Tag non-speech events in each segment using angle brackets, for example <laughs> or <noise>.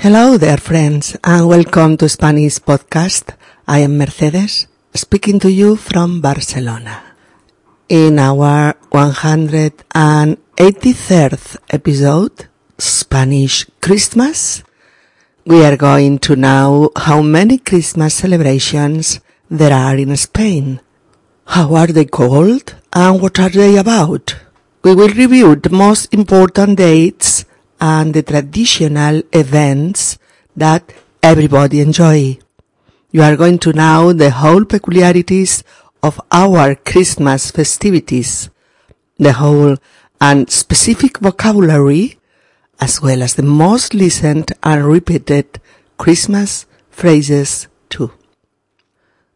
Hello there, friends, and welcome to Spanish Podcast. I am Mercedes, speaking to you from Barcelona. In our 183rd episode, Spanish Christmas, we are going to know how many Christmas celebrations there are in Spain. How are they called and what are they about? We will review the most important dates and the traditional events that everybody enjoy. You are going to know the whole peculiarities of our Christmas festivities, the whole and specific vocabulary, as well as the most listened and repeated Christmas phrases too.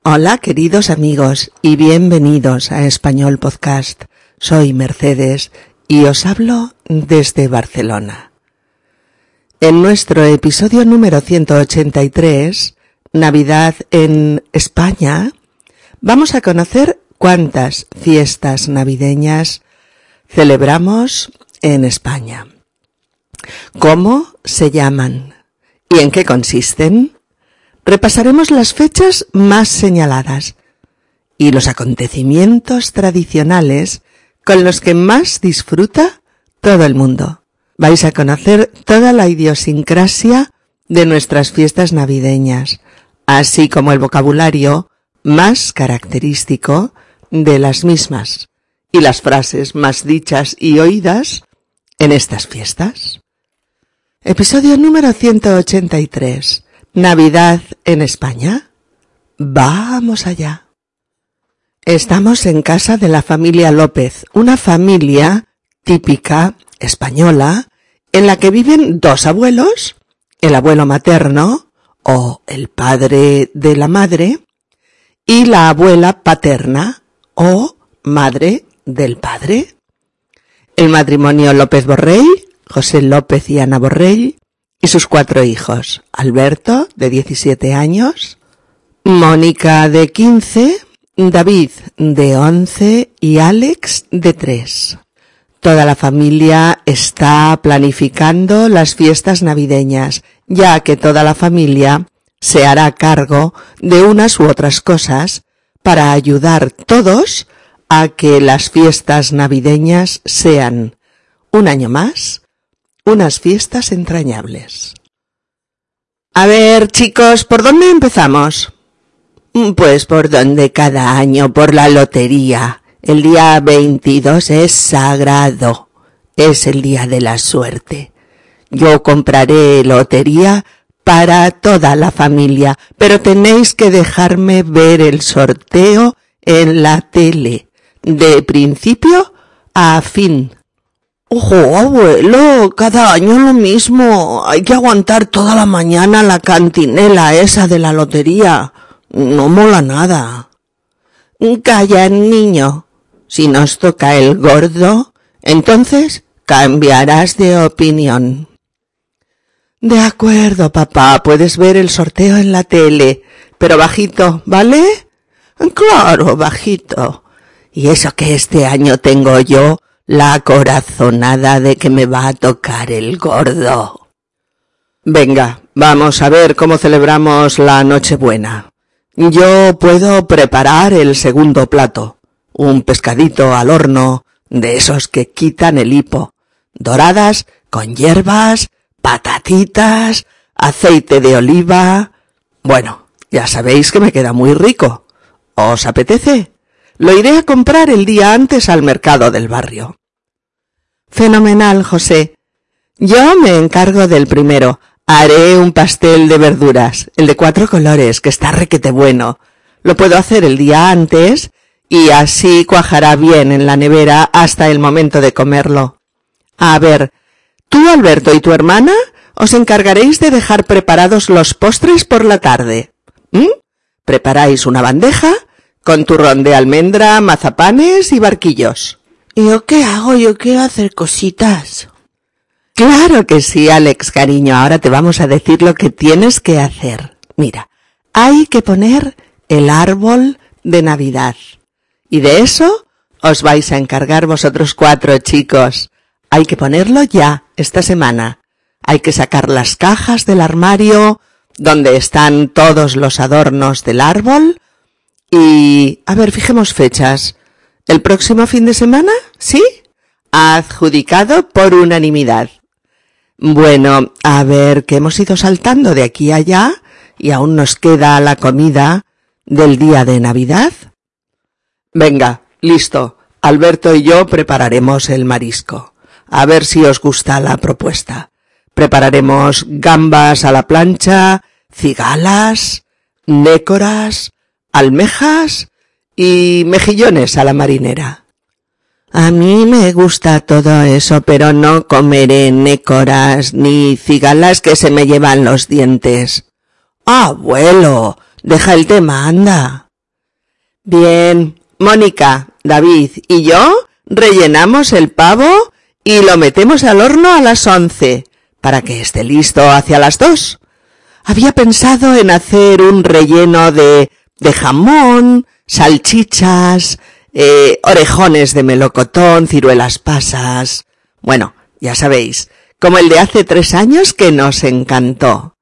Hola queridos amigos y bienvenidos a Español Podcast. Soy Mercedes y os hablo desde Barcelona. En nuestro episodio número 183, Navidad en España, vamos a conocer cuántas fiestas navideñas celebramos en España. ¿Cómo se llaman? ¿Y en qué consisten? Repasaremos las fechas más señaladas y los acontecimientos tradicionales con los que más disfruta todo el mundo vais a conocer toda la idiosincrasia de nuestras fiestas navideñas, así como el vocabulario más característico de las mismas y las frases más dichas y oídas en estas fiestas. Episodio número 183. Navidad en España. Vamos allá. Estamos en casa de la familia López, una familia típica española en la que viven dos abuelos, el abuelo materno o el padre de la madre y la abuela paterna o madre del padre. El matrimonio López Borrell, José López y Ana Borrell, y sus cuatro hijos, Alberto, de 17 años, Mónica, de 15, David, de 11 y Alex, de 3. Toda la familia está planificando las fiestas navideñas, ya que toda la familia se hará cargo de unas u otras cosas para ayudar todos a que las fiestas navideñas sean, un año más, unas fiestas entrañables. A ver, chicos, ¿por dónde empezamos? Pues por donde cada año, por la lotería. El día 22 es sagrado. Es el día de la suerte. Yo compraré lotería para toda la familia, pero tenéis que dejarme ver el sorteo en la tele, de principio a fin. Ojo, abuelo, cada año lo mismo. Hay que aguantar toda la mañana la cantinela esa de la lotería. No mola nada. Calla, niño. Si nos toca el gordo, entonces cambiarás de opinión. De acuerdo, papá, puedes ver el sorteo en la tele, pero bajito, ¿vale? Claro, bajito. Y eso que este año tengo yo la corazonada de que me va a tocar el gordo. Venga, vamos a ver cómo celebramos la Nochebuena. Yo puedo preparar el segundo plato un pescadito al horno, de esos que quitan el hipo, doradas con hierbas, patatitas, aceite de oliva. Bueno, ya sabéis que me queda muy rico. ¿Os apetece? Lo iré a comprar el día antes al mercado del barrio. Fenomenal, José. Yo me encargo del primero. Haré un pastel de verduras, el de cuatro colores, que está requete bueno. Lo puedo hacer el día antes y así cuajará bien en la nevera hasta el momento de comerlo. A ver, tú, Alberto, y tu hermana os encargaréis de dejar preparados los postres por la tarde. ¿Mm? Preparáis una bandeja con turrón de almendra, mazapanes y barquillos. ¿Y yo qué hago? Yo quiero hacer cositas. Claro que sí, Alex, cariño. Ahora te vamos a decir lo que tienes que hacer. Mira, hay que poner el árbol de Navidad. Y de eso os vais a encargar vosotros cuatro chicos. Hay que ponerlo ya, esta semana. Hay que sacar las cajas del armario donde están todos los adornos del árbol y, a ver, fijemos fechas. ¿El próximo fin de semana? ¿Sí? Adjudicado por unanimidad. Bueno, a ver, que hemos ido saltando de aquí a allá y aún nos queda la comida del día de Navidad. Venga, listo. Alberto y yo prepararemos el marisco. A ver si os gusta la propuesta. Prepararemos gambas a la plancha, cigalas, nécoras, almejas y mejillones a la marinera. A mí me gusta todo eso, pero no comeré nécoras ni cigalas que se me llevan los dientes. Abuelo, deja el tema, anda. Bien, Mónica, David y yo rellenamos el pavo y lo metemos al horno a las once, para que esté listo hacia las dos. Había pensado en hacer un relleno de, de jamón, salchichas, eh, orejones de melocotón, ciruelas pasas. Bueno, ya sabéis, como el de hace tres años que nos encantó.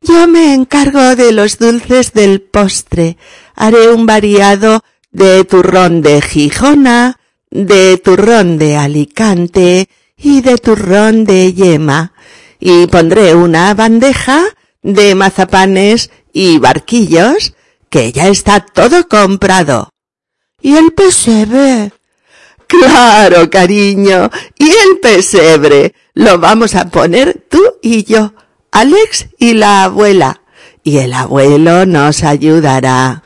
Yo me encargo de los dulces del postre. Haré un variado de turrón de Gijona, de turrón de Alicante y de turrón de yema. Y pondré una bandeja de mazapanes y barquillos, que ya está todo comprado. ¿Y el pesebre? Claro, cariño. ¿Y el pesebre? Lo vamos a poner tú y yo, Alex y la abuela. Y el abuelo nos ayudará.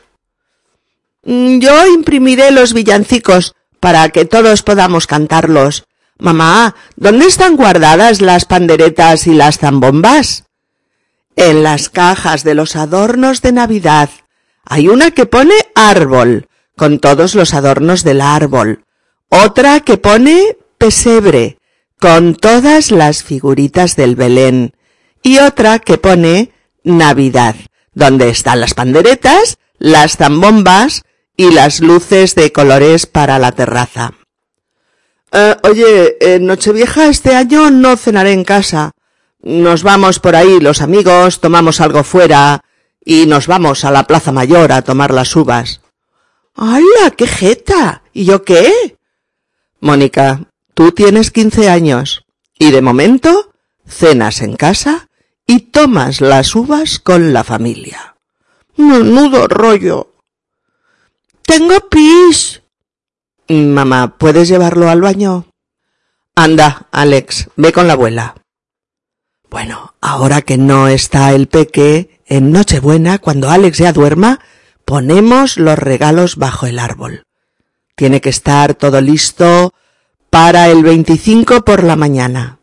Mm, yo imprimiré los villancicos para que todos podamos cantarlos. Mamá, ¿dónde están guardadas las panderetas y las zambombas? En las cajas de los adornos de Navidad. Hay una que pone árbol, con todos los adornos del árbol. Otra que pone pesebre, con todas las figuritas del Belén. Y otra que pone Navidad, donde están las panderetas, las zambombas y las luces de colores para la terraza. Eh, oye, en Nochevieja este año no cenaré en casa. Nos vamos por ahí los amigos, tomamos algo fuera y nos vamos a la Plaza Mayor a tomar las uvas. ¡Hala, qué jeta! ¿Y yo qué? Mónica, tú tienes quince años y de momento cenas en casa y tomas las uvas con la familia. Menudo rollo. Tengo pis. Mamá, ¿puedes llevarlo al baño? Anda, Alex, ve con la abuela. Bueno, ahora que no está el peque, en Nochebuena, cuando Alex ya duerma, ponemos los regalos bajo el árbol. Tiene que estar todo listo para el 25 por la mañana.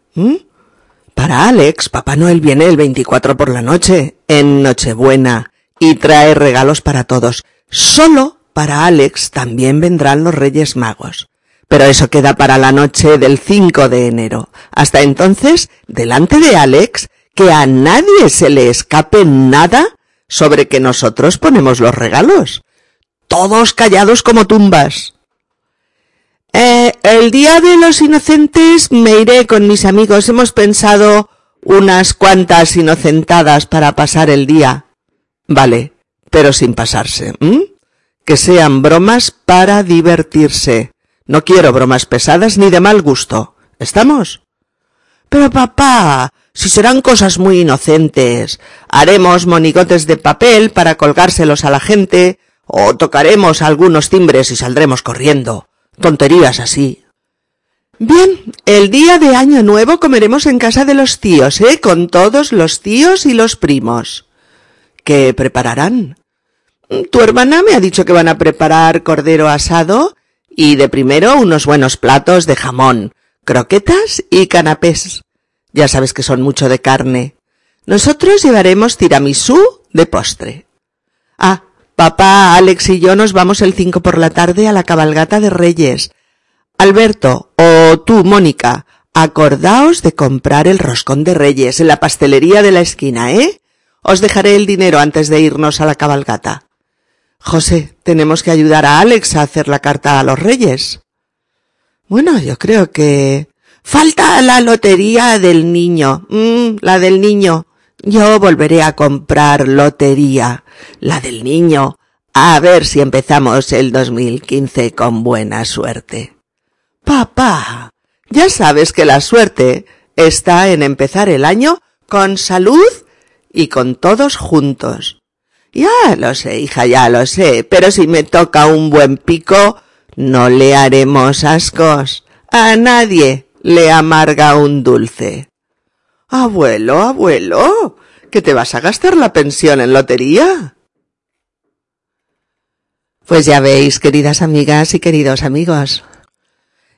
Para Alex, Papá Noel viene el 24 por la noche, en Nochebuena, y trae regalos para todos. Solo para Alex también vendrán los Reyes Magos. Pero eso queda para la noche del 5 de enero. Hasta entonces, delante de Alex, que a nadie se le escape nada sobre que nosotros ponemos los regalos. Todos callados como tumbas. Eh, el día de los inocentes me iré con mis amigos. Hemos pensado unas cuantas inocentadas para pasar el día. Vale, pero sin pasarse que sean bromas para divertirse. No quiero bromas pesadas ni de mal gusto. ¿Estamos? Pero papá, si serán cosas muy inocentes, haremos monigotes de papel para colgárselos a la gente, o tocaremos algunos timbres y saldremos corriendo. Tonterías así. Bien, el día de Año Nuevo comeremos en casa de los tíos, ¿eh? Con todos los tíos y los primos. ¿Qué prepararán? Tu hermana me ha dicho que van a preparar cordero asado y de primero unos buenos platos de jamón, croquetas y canapés. Ya sabes que son mucho de carne. Nosotros llevaremos tiramisú de postre. Ah, papá, Alex y yo nos vamos el cinco por la tarde a la cabalgata de Reyes. Alberto o tú, Mónica, acordaos de comprar el roscón de Reyes en la pastelería de la esquina, ¿eh? Os dejaré el dinero antes de irnos a la cabalgata. José, tenemos que ayudar a Alex a hacer la carta a los reyes. Bueno, yo creo que... Falta la lotería del niño. Mm, la del niño. Yo volveré a comprar lotería. La del niño. A ver si empezamos el 2015 con buena suerte. Papá, ya sabes que la suerte está en empezar el año con salud y con todos juntos. Ya lo sé, hija, ya lo sé, pero si me toca un buen pico, no le haremos ascos. A nadie le amarga un dulce. Abuelo, abuelo, ¿que te vas a gastar la pensión en lotería? Pues ya veis, queridas amigas y queridos amigos,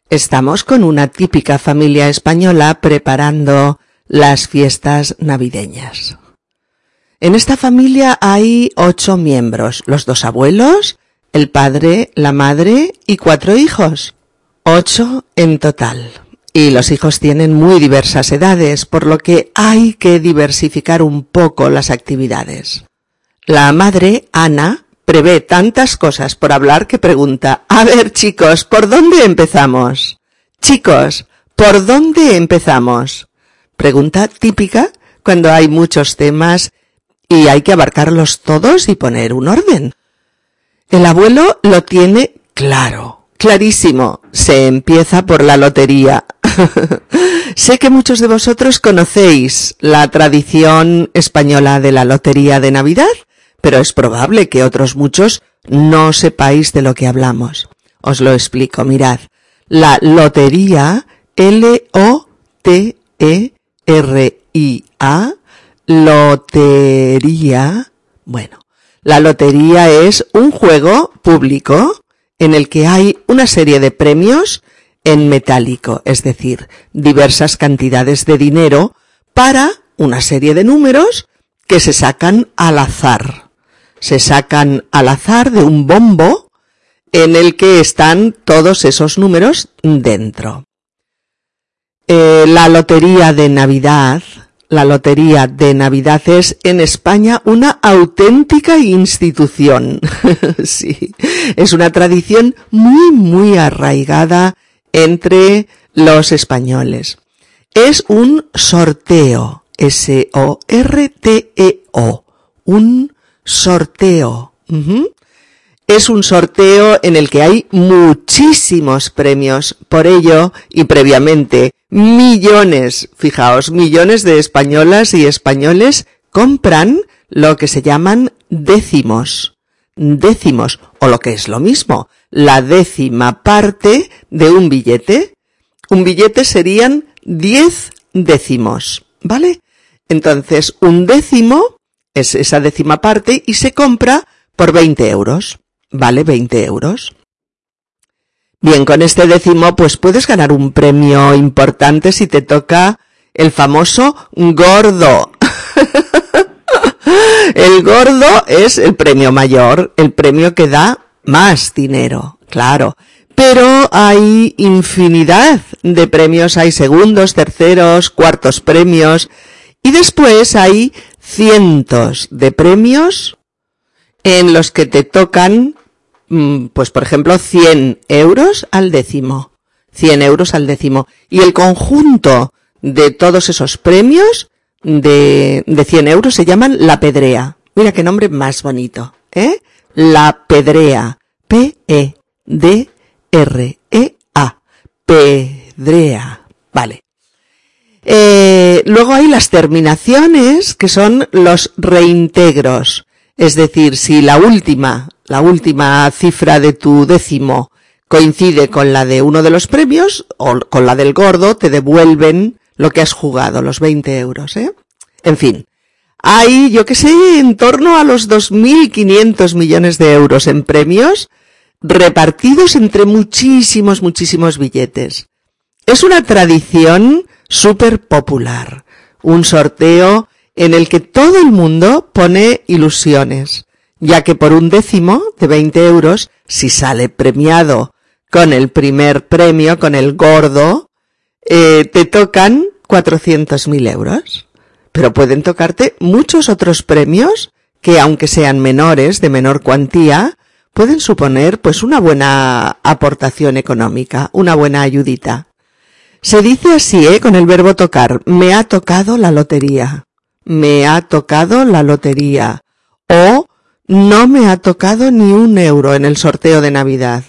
estamos con una típica familia española preparando las fiestas navideñas. En esta familia hay ocho miembros, los dos abuelos, el padre, la madre y cuatro hijos. Ocho en total. Y los hijos tienen muy diversas edades, por lo que hay que diversificar un poco las actividades. La madre, Ana, prevé tantas cosas por hablar que pregunta, a ver chicos, ¿por dónde empezamos? Chicos, ¿por dónde empezamos? Pregunta típica cuando hay muchos temas y hay que abarcarlos todos y poner un orden. El abuelo lo tiene claro, clarísimo. Se empieza por la lotería. <laughs> sé que muchos de vosotros conocéis la tradición española de la lotería de Navidad pero es probable que otros muchos no sepáis de lo que hablamos. Os lo explico, mirad. La lotería, L-O-T-E-R-I-A, lotería, bueno, la lotería es un juego público en el que hay una serie de premios en metálico, es decir, diversas cantidades de dinero para una serie de números que se sacan al azar se sacan al azar de un bombo en el que están todos esos números dentro. Eh, la lotería de Navidad, la lotería de Navidad es en España una auténtica institución. <laughs> sí, es una tradición muy, muy arraigada entre los españoles. Es un sorteo, S-O-R-T-E-O, un sorteo. Es un sorteo en el que hay muchísimos premios. Por ello, y previamente, millones, fijaos, millones de españolas y españoles compran lo que se llaman décimos. Décimos, o lo que es lo mismo, la décima parte de un billete. Un billete serían diez décimos, ¿vale? Entonces, un décimo es esa décima parte y se compra por 20 euros. Vale 20 euros. Bien, con este décimo pues puedes ganar un premio importante si te toca el famoso gordo. <laughs> el gordo es el premio mayor, el premio que da más dinero, claro. Pero hay infinidad de premios, hay segundos, terceros, cuartos premios, y después hay cientos de premios en los que te tocan, pues por ejemplo, 100 euros al décimo. 100 euros al décimo. Y el conjunto de todos esos premios de, de 100 euros se llaman la pedrea. Mira qué nombre más bonito, ¿eh? La pedrea. P-E-D-R-E-A. Pedrea. Vale. Eh, luego hay las terminaciones, que son los reintegros. Es decir, si la última, la última cifra de tu décimo coincide con la de uno de los premios o con la del gordo, te devuelven lo que has jugado, los 20 euros, ¿eh? En fin. Hay, yo que sé, en torno a los 2.500 millones de euros en premios repartidos entre muchísimos, muchísimos billetes. Es una tradición súper popular. Un sorteo en el que todo el mundo pone ilusiones, ya que por un décimo de 20 euros, si sale premiado con el primer premio, con el gordo, eh, te tocan 400.000 euros. Pero pueden tocarte muchos otros premios que, aunque sean menores, de menor cuantía, pueden suponer pues una buena aportación económica, una buena ayudita. Se dice así, ¿eh? Con el verbo tocar. Me ha tocado la lotería. Me ha tocado la lotería. O no me ha tocado ni un euro en el sorteo de Navidad.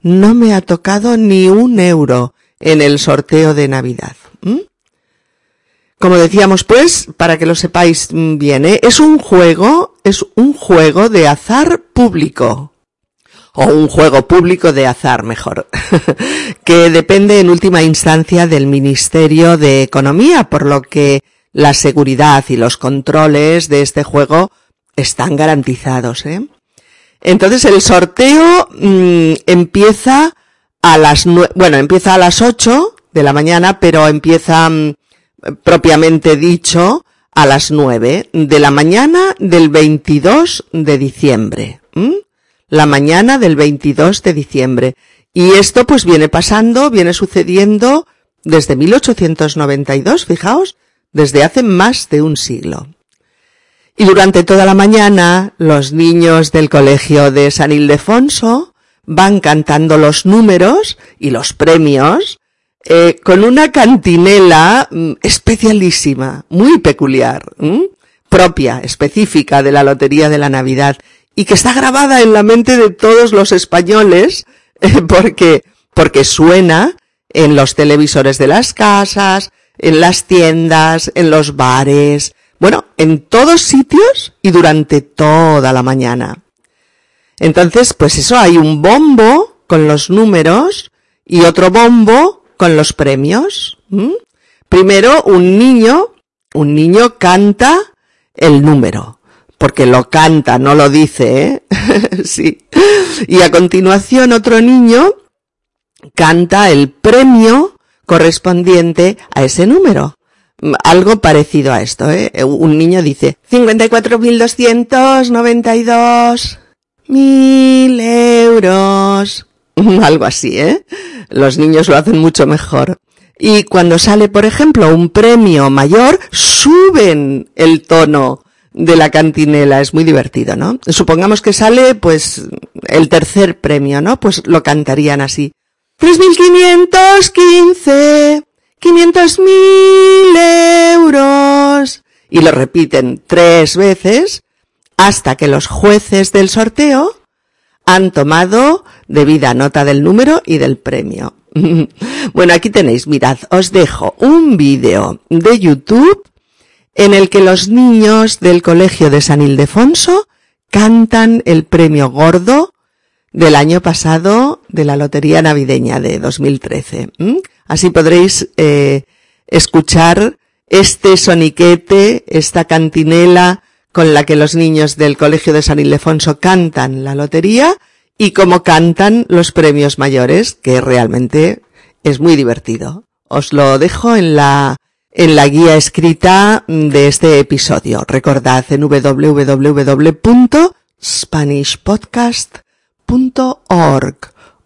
No me ha tocado ni un euro en el sorteo de Navidad. Como decíamos pues, para que lo sepáis bien, ¿eh? es un juego, es un juego de azar público. O un juego público de azar, mejor. <laughs> que depende en última instancia del Ministerio de Economía, por lo que la seguridad y los controles de este juego están garantizados, ¿eh? Entonces el sorteo mm, empieza a las bueno, empieza a las 8 de la mañana, pero empieza mm, propiamente dicho a las 9 de la mañana del 22 de diciembre. La mañana del 22 de diciembre. Y esto pues viene pasando, viene sucediendo desde 1892, fijaos, desde hace más de un siglo. Y durante toda la mañana los niños del colegio de San Ildefonso van cantando los números y los premios eh, con una cantinela mm, especialísima, muy peculiar, propia, específica de la Lotería de la Navidad y que está grabada en la mente de todos los españoles eh, <laughs> porque, porque suena en los televisores de las casas, en las tiendas, en los bares, bueno, en todos sitios y durante toda la mañana. Entonces, pues eso, hay un bombo con los números y otro bombo con los premios. Primero, un niño, un niño canta el número, porque lo canta, no lo dice, ¿eh? <laughs> sí. Y a continuación otro niño canta el premio correspondiente a ese número algo parecido a esto, ¿eh? Un niño dice 54.292 mil euros. <laughs> Algo así, ¿eh? Los niños lo hacen mucho mejor. Y cuando sale, por ejemplo, un premio mayor, suben el tono de la cantinela. Es muy divertido, ¿no? Supongamos que sale, pues, el tercer premio, ¿no? Pues lo cantarían así. 3.515 500 mil euros. Y lo repiten tres veces hasta que los jueces del sorteo han tomado debida nota del número y del premio. <laughs> bueno, aquí tenéis, mirad, os dejo un vídeo de YouTube en el que los niños del colegio de San Ildefonso cantan el premio gordo del año pasado de la Lotería Navideña de 2013. Así podréis eh, escuchar este soniquete, esta cantinela con la que los niños del Colegio de San Ildefonso cantan la lotería y cómo cantan los premios mayores, que realmente es muy divertido. Os lo dejo en la en la guía escrita de este episodio. Recordad en www.spanishpodcast.org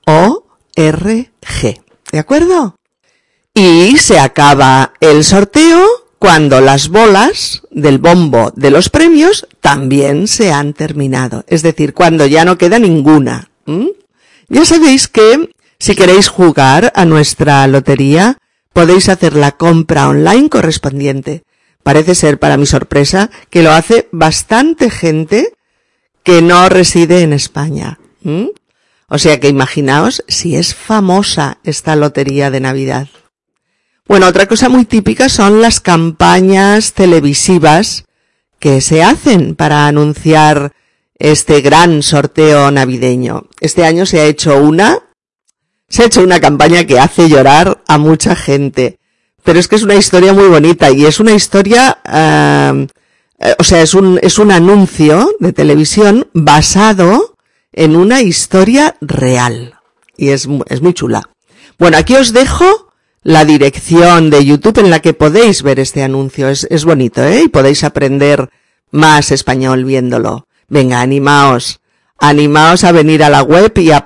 o RG. ¿De acuerdo? Y se acaba el sorteo cuando las bolas del bombo de los premios también se han terminado. Es decir, cuando ya no queda ninguna. Ya sabéis que si queréis jugar a nuestra lotería, podéis hacer la compra online correspondiente. Parece ser, para mi sorpresa, que lo hace bastante gente que no reside en España. O sea que imaginaos si es famosa esta lotería de Navidad. Bueno, otra cosa muy típica son las campañas televisivas que se hacen para anunciar este gran sorteo navideño. Este año se ha hecho una, se ha hecho una campaña que hace llorar a mucha gente. Pero es que es una historia muy bonita y es una historia, eh, o sea, es un, es un anuncio de televisión basado en una historia real. Y es, es muy chula. Bueno, aquí os dejo la dirección de YouTube en la que podéis ver este anuncio. Es, es bonito, ¿eh? Y podéis aprender más español viéndolo. Venga, animaos. Animaos a venir a la web y a,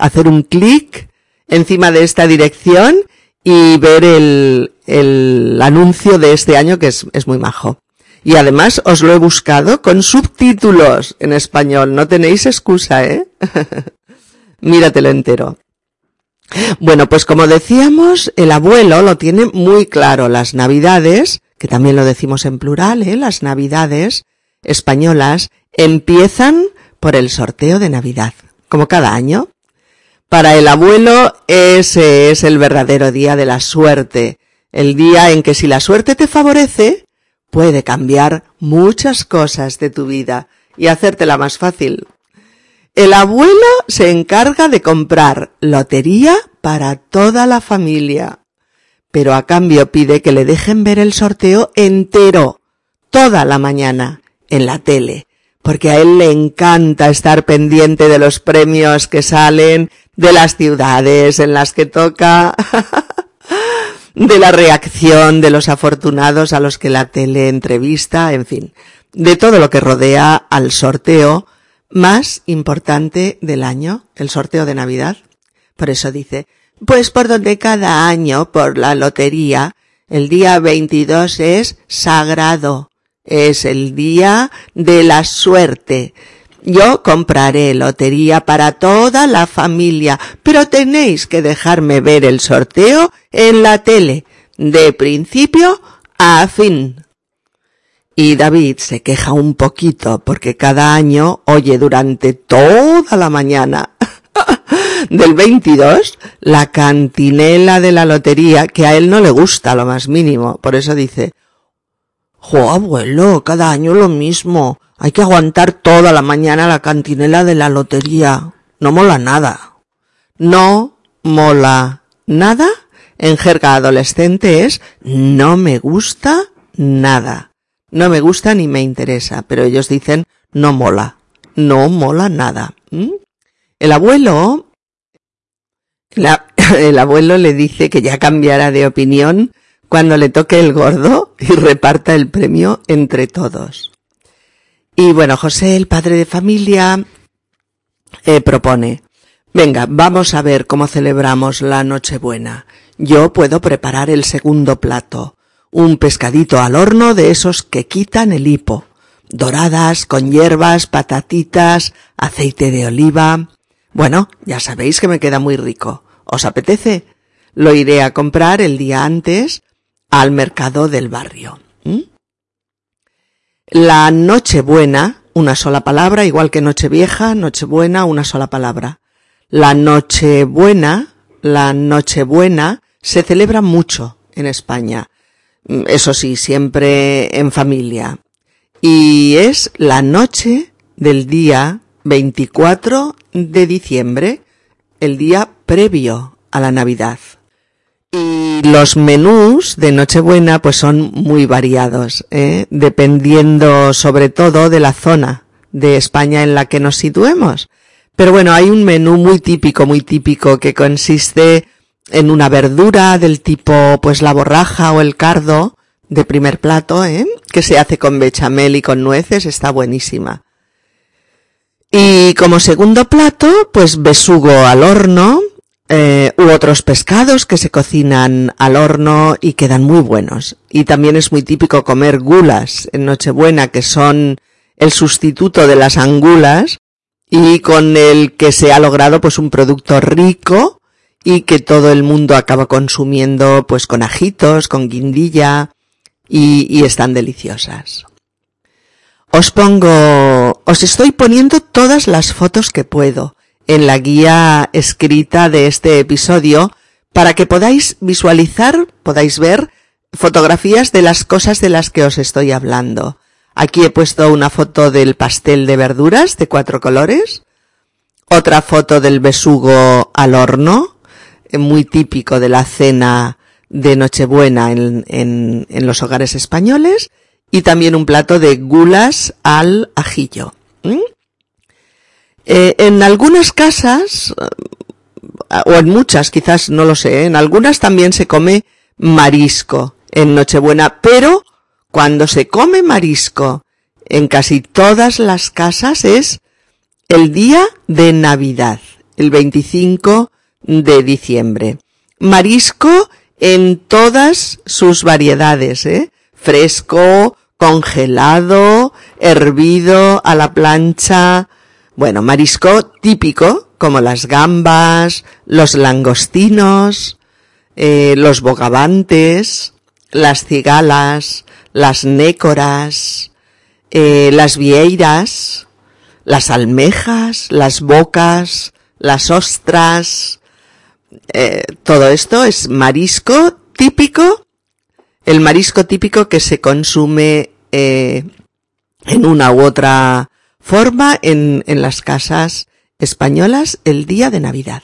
hacer un clic encima de esta dirección y ver el, el anuncio de este año que es, es muy majo. Y además os lo he buscado con subtítulos en español. No tenéis excusa, ¿eh? <laughs> Míratelo entero. Bueno, pues como decíamos, el abuelo lo tiene muy claro. Las navidades, que también lo decimos en plural, ¿eh? las navidades españolas empiezan por el sorteo de Navidad, como cada año. Para el abuelo ese es el verdadero día de la suerte, el día en que si la suerte te favorece, puede cambiar muchas cosas de tu vida y hacértela más fácil. El abuelo se encarga de comprar lotería para toda la familia, pero a cambio pide que le dejen ver el sorteo entero, toda la mañana, en la tele, porque a él le encanta estar pendiente de los premios que salen, de las ciudades en las que toca, <laughs> de la reacción de los afortunados a los que la tele entrevista, en fin, de todo lo que rodea al sorteo más importante del año, el sorteo de Navidad. Por eso dice, pues por donde cada año, por la lotería, el día 22 es sagrado, es el día de la suerte. Yo compraré lotería para toda la familia, pero tenéis que dejarme ver el sorteo en la tele, de principio a fin. Y David se queja un poquito porque cada año oye durante toda la mañana <laughs> del 22 la cantinela de la lotería que a él no le gusta lo más mínimo. Por eso dice, Jo, abuelo, cada año lo mismo. Hay que aguantar toda la mañana la cantinela de la lotería. No mola nada. No mola nada en jerga adolescente es no me gusta nada. No me gusta ni me interesa, pero ellos dicen no mola, no mola nada. El abuelo, <laughs> el abuelo le dice que ya cambiará de opinión cuando le toque el gordo y reparta el premio entre todos. Y bueno, José, el padre de familia, eh, propone, venga, vamos a ver cómo celebramos la Nochebuena. Yo puedo preparar el segundo plato un pescadito al horno de esos que quitan el hipo, doradas con hierbas, patatitas, aceite de oliva. Bueno, ya sabéis que me queda muy rico. ¿Os apetece? Lo iré a comprar el día antes al mercado del barrio. La Nochebuena, una sola palabra, igual que Nochevieja, Nochebuena, una sola palabra. La Nochebuena, la Nochebuena se celebra mucho en España eso sí, siempre en familia. Y es la noche del día 24 de diciembre, el día previo a la Navidad. Y los menús de Nochebuena pues son muy variados, ¿eh? dependiendo sobre todo de la zona de España en la que nos situemos. Pero bueno, hay un menú muy típico, muy típico que consiste en una verdura del tipo pues la borraja o el cardo de primer plato, ¿eh? que se hace con bechamel y con nueces, está buenísima. Y como segundo plato, pues besugo al horno, eh, u otros pescados que se cocinan al horno y quedan muy buenos. Y también es muy típico comer gulas en Nochebuena, que son el sustituto de las angulas y con el que se ha logrado pues un producto rico y que todo el mundo acaba consumiendo pues con ajitos, con guindilla y, y están deliciosas. Os pongo, os estoy poniendo todas las fotos que puedo en la guía escrita de este episodio para que podáis visualizar, podáis ver fotografías de las cosas de las que os estoy hablando. Aquí he puesto una foto del pastel de verduras de cuatro colores, otra foto del besugo al horno, muy típico de la cena de Nochebuena en, en, en los hogares españoles y también un plato de gulas al ajillo. Eh, en algunas casas, eh, o en muchas quizás, no lo sé, en algunas también se come marisco en Nochebuena, pero cuando se come marisco en casi todas las casas es el día de Navidad, el 25 de diciembre. Marisco en todas sus variedades, ¿eh? Fresco, congelado, hervido, a la plancha. Bueno, marisco típico como las gambas, los langostinos, eh, los bogavantes, las cigalas, las nécoras, eh, las vieiras, las almejas, las bocas, las ostras, eh, todo esto es marisco típico, el marisco típico que se consume eh, en una u otra forma en, en las casas españolas el día de Navidad.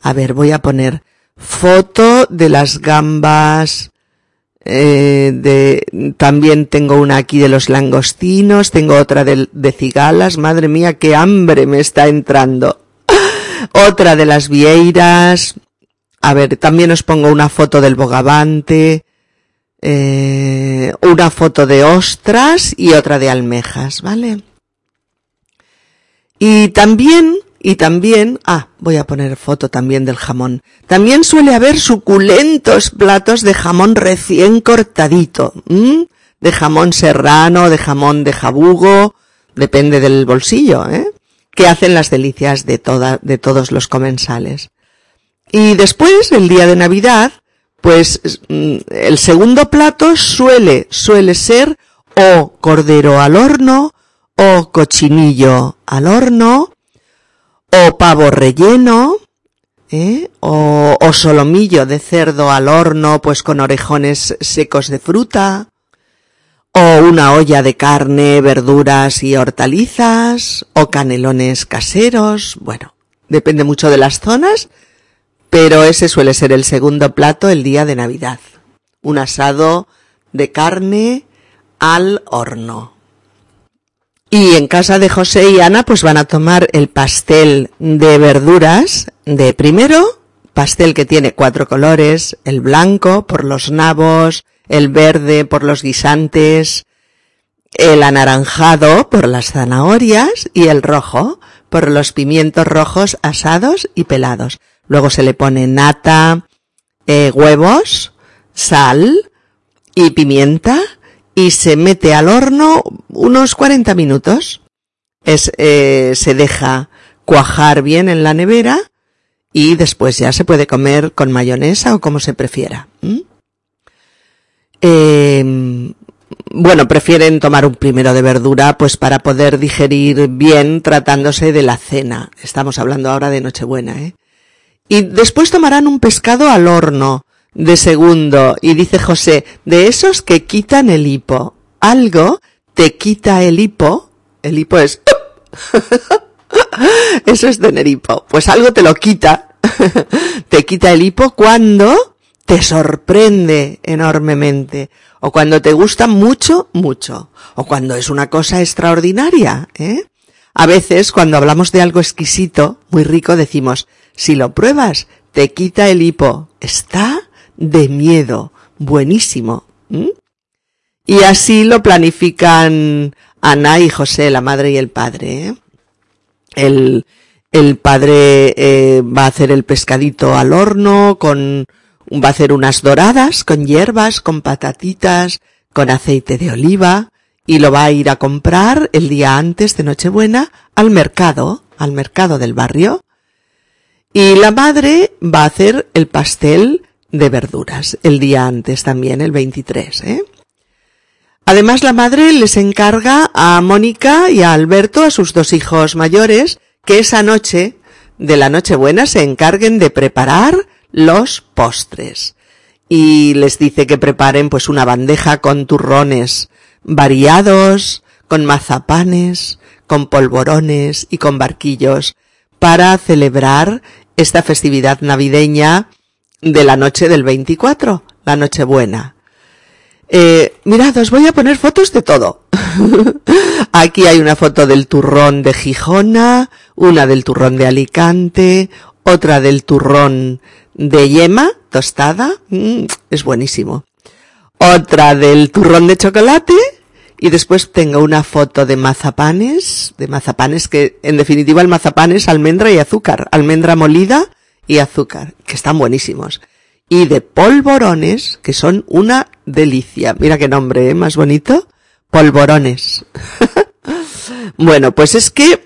A ver, voy a poner foto de las gambas, eh, de, también tengo una aquí de los langostinos, tengo otra de, de cigalas, madre mía, qué hambre me está entrando. <laughs> otra de las vieiras, a ver, también os pongo una foto del bogavante, eh, una foto de ostras y otra de almejas, ¿vale? Y también, y también, ah, voy a poner foto también del jamón. También suele haber suculentos platos de jamón recién cortadito, de jamón serrano, de jamón de jabugo, depende del bolsillo, ¿eh? Que hacen las delicias de toda, de todos los comensales. Y después, el día de Navidad, pues mm, el segundo plato suele, suele ser o cordero al horno, o cochinillo al horno, o pavo relleno, ¿eh? o, o solomillo de cerdo al horno, pues con orejones secos de fruta, o una olla de carne, verduras y hortalizas, o canelones caseros, bueno, depende mucho de las zonas, pero ese suele ser el segundo plato el día de Navidad. Un asado de carne al horno. Y en casa de José y Ana pues van a tomar el pastel de verduras de primero, pastel que tiene cuatro colores, el blanco por los nabos, el verde por los guisantes, el anaranjado por las zanahorias y el rojo por los pimientos rojos asados y pelados. Luego se le pone nata, eh, huevos, sal y pimienta y se mete al horno unos 40 minutos. Es, eh, se deja cuajar bien en la nevera y después ya se puede comer con mayonesa o como se prefiera. Eh, bueno, prefieren tomar un primero de verdura pues para poder digerir bien tratándose de la cena. Estamos hablando ahora de Nochebuena, ¿eh? Y después tomarán un pescado al horno de segundo. Y dice José, de esos que quitan el hipo. Algo te quita el hipo. El hipo es... <laughs> Eso es tener hipo. Pues algo te lo quita. <laughs> te quita el hipo cuando te sorprende enormemente. O cuando te gusta mucho, mucho. O cuando es una cosa extraordinaria, ¿eh? A veces, cuando hablamos de algo exquisito, muy rico, decimos, si lo pruebas, te quita el hipo. Está de miedo. Buenísimo. Y así lo planifican Ana y José, la madre y el padre. ¿eh? El, el padre eh, va a hacer el pescadito al horno con, va a hacer unas doradas con hierbas, con patatitas, con aceite de oliva y lo va a ir a comprar el día antes de Nochebuena al mercado, al mercado del barrio y la madre va a hacer el pastel de verduras el día antes también, el 23, ¿eh? Además, la madre les encarga a Mónica y a Alberto, a sus dos hijos mayores, que esa noche de la Nochebuena se encarguen de preparar los postres. Y les dice que preparen pues una bandeja con turrones variados, con mazapanes, con polvorones y con barquillos para celebrar esta festividad navideña de la noche del 24, la Nochebuena. Eh, mirad, os voy a poner fotos de todo. <laughs> Aquí hay una foto del turrón de Gijona, una del turrón de Alicante, otra del turrón de yema tostada, mm, es buenísimo. Otra del turrón de chocolate, y después tengo una foto de mazapanes, de mazapanes que en definitiva el mazapán es almendra y azúcar, almendra molida y azúcar, que están buenísimos. Y de polvorones, que son una delicia. Mira qué nombre, ¿eh? Más bonito. Polvorones. <laughs> bueno, pues es que,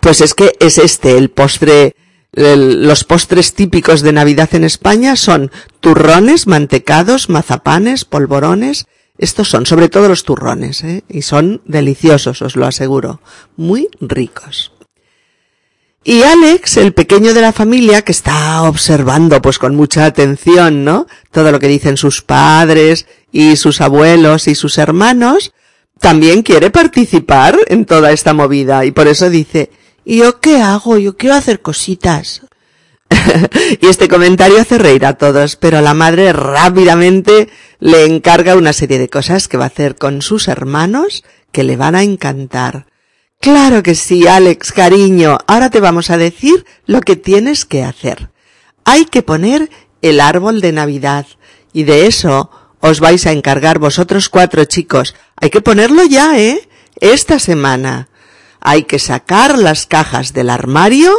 Pues es que es este, el postre, los postres típicos de Navidad en España son turrones, mantecados, mazapanes, polvorones. Estos son, sobre todo los turrones, ¿eh? y son deliciosos, os lo aseguro. Muy ricos. Y Alex, el pequeño de la familia, que está observando pues con mucha atención, ¿no? Todo lo que dicen sus padres y sus abuelos y sus hermanos, también quiere participar en toda esta movida y por eso dice, ¿y yo qué hago? Yo quiero hacer cositas. <laughs> y este comentario hace reír a todos, pero la madre rápidamente le encarga una serie de cosas que va a hacer con sus hermanos que le van a encantar. Claro que sí, Alex, cariño. Ahora te vamos a decir lo que tienes que hacer. Hay que poner el árbol de Navidad. Y de eso os vais a encargar vosotros cuatro chicos. Hay que ponerlo ya, ¿eh? Esta semana. Hay que sacar las cajas del armario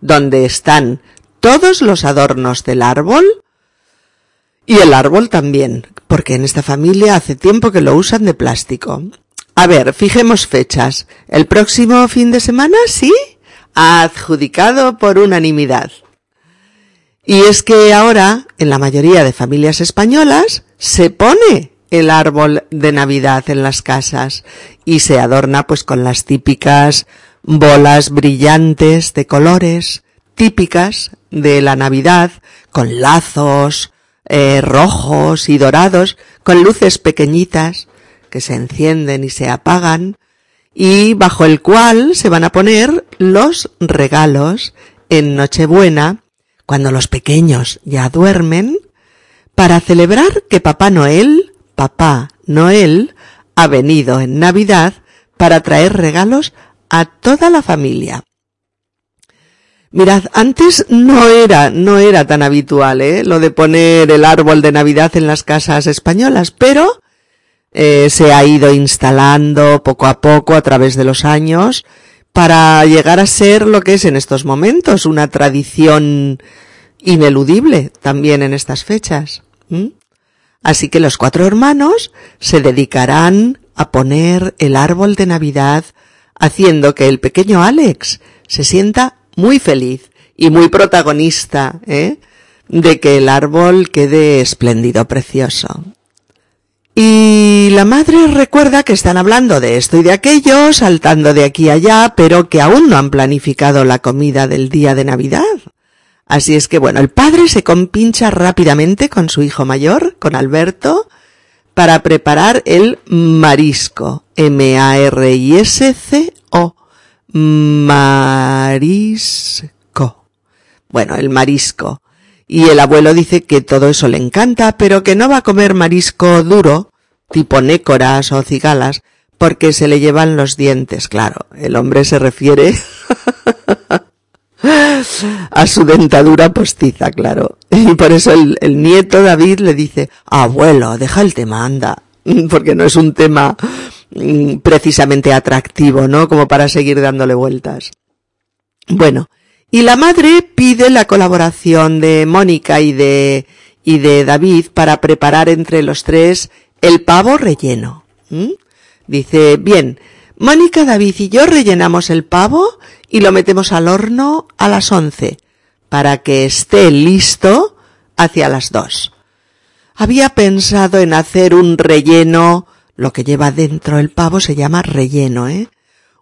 donde están todos los adornos del árbol y el árbol también, porque en esta familia hace tiempo que lo usan de plástico. A ver, fijemos fechas. ¿El próximo fin de semana? Sí. Adjudicado por unanimidad. Y es que ahora, en la mayoría de familias españolas, se pone el árbol de Navidad en las casas y se adorna pues con las típicas bolas brillantes de colores, típicas de la Navidad, con lazos eh, rojos y dorados, con luces pequeñitas, que se encienden y se apagan, y bajo el cual se van a poner los regalos en Nochebuena, cuando los pequeños ya duermen, para celebrar que Papá Noel, Papá Noel, ha venido en Navidad para traer regalos a toda la familia. Mirad, antes no era, no era tan habitual, ¿eh? Lo de poner el árbol de Navidad en las casas españolas, pero eh, se ha ido instalando poco a poco a través de los años para llegar a ser lo que es en estos momentos una tradición ineludible también en estas fechas. Así que los cuatro hermanos se dedicarán a poner el árbol de Navidad haciendo que el pequeño Alex se sienta muy feliz y muy protagonista, ¿eh? de que el árbol quede espléndido, precioso. Y la madre recuerda que están hablando de esto y de aquello, saltando de aquí a allá, pero que aún no han planificado la comida del día de Navidad. Así es que bueno, el padre se compincha rápidamente con su hijo mayor, con Alberto, para preparar el marisco. M-A-R-I-S-C-O. Marisco. Bueno, el marisco y el abuelo dice que todo eso le encanta, pero que no va a comer marisco duro, tipo nécoras o cigalas, porque se le llevan los dientes. Claro, el hombre se refiere <laughs> a su dentadura postiza, claro. Y por eso el, el, nieto David le dice, abuelo, deja el tema, anda, <laughs> porque no es un tema mm, precisamente atractivo, ¿no? Como para seguir dándole vueltas. Bueno, y la madre pide la colaboración de Mónica y de, y de David para preparar entre los tres el pavo relleno. Dice, bien, Mónica, David y yo rellenamos el pavo y lo metemos al horno a las once para que esté listo hacia las dos. Había pensado en hacer un relleno, lo que lleva dentro el pavo se llama relleno, ¿eh?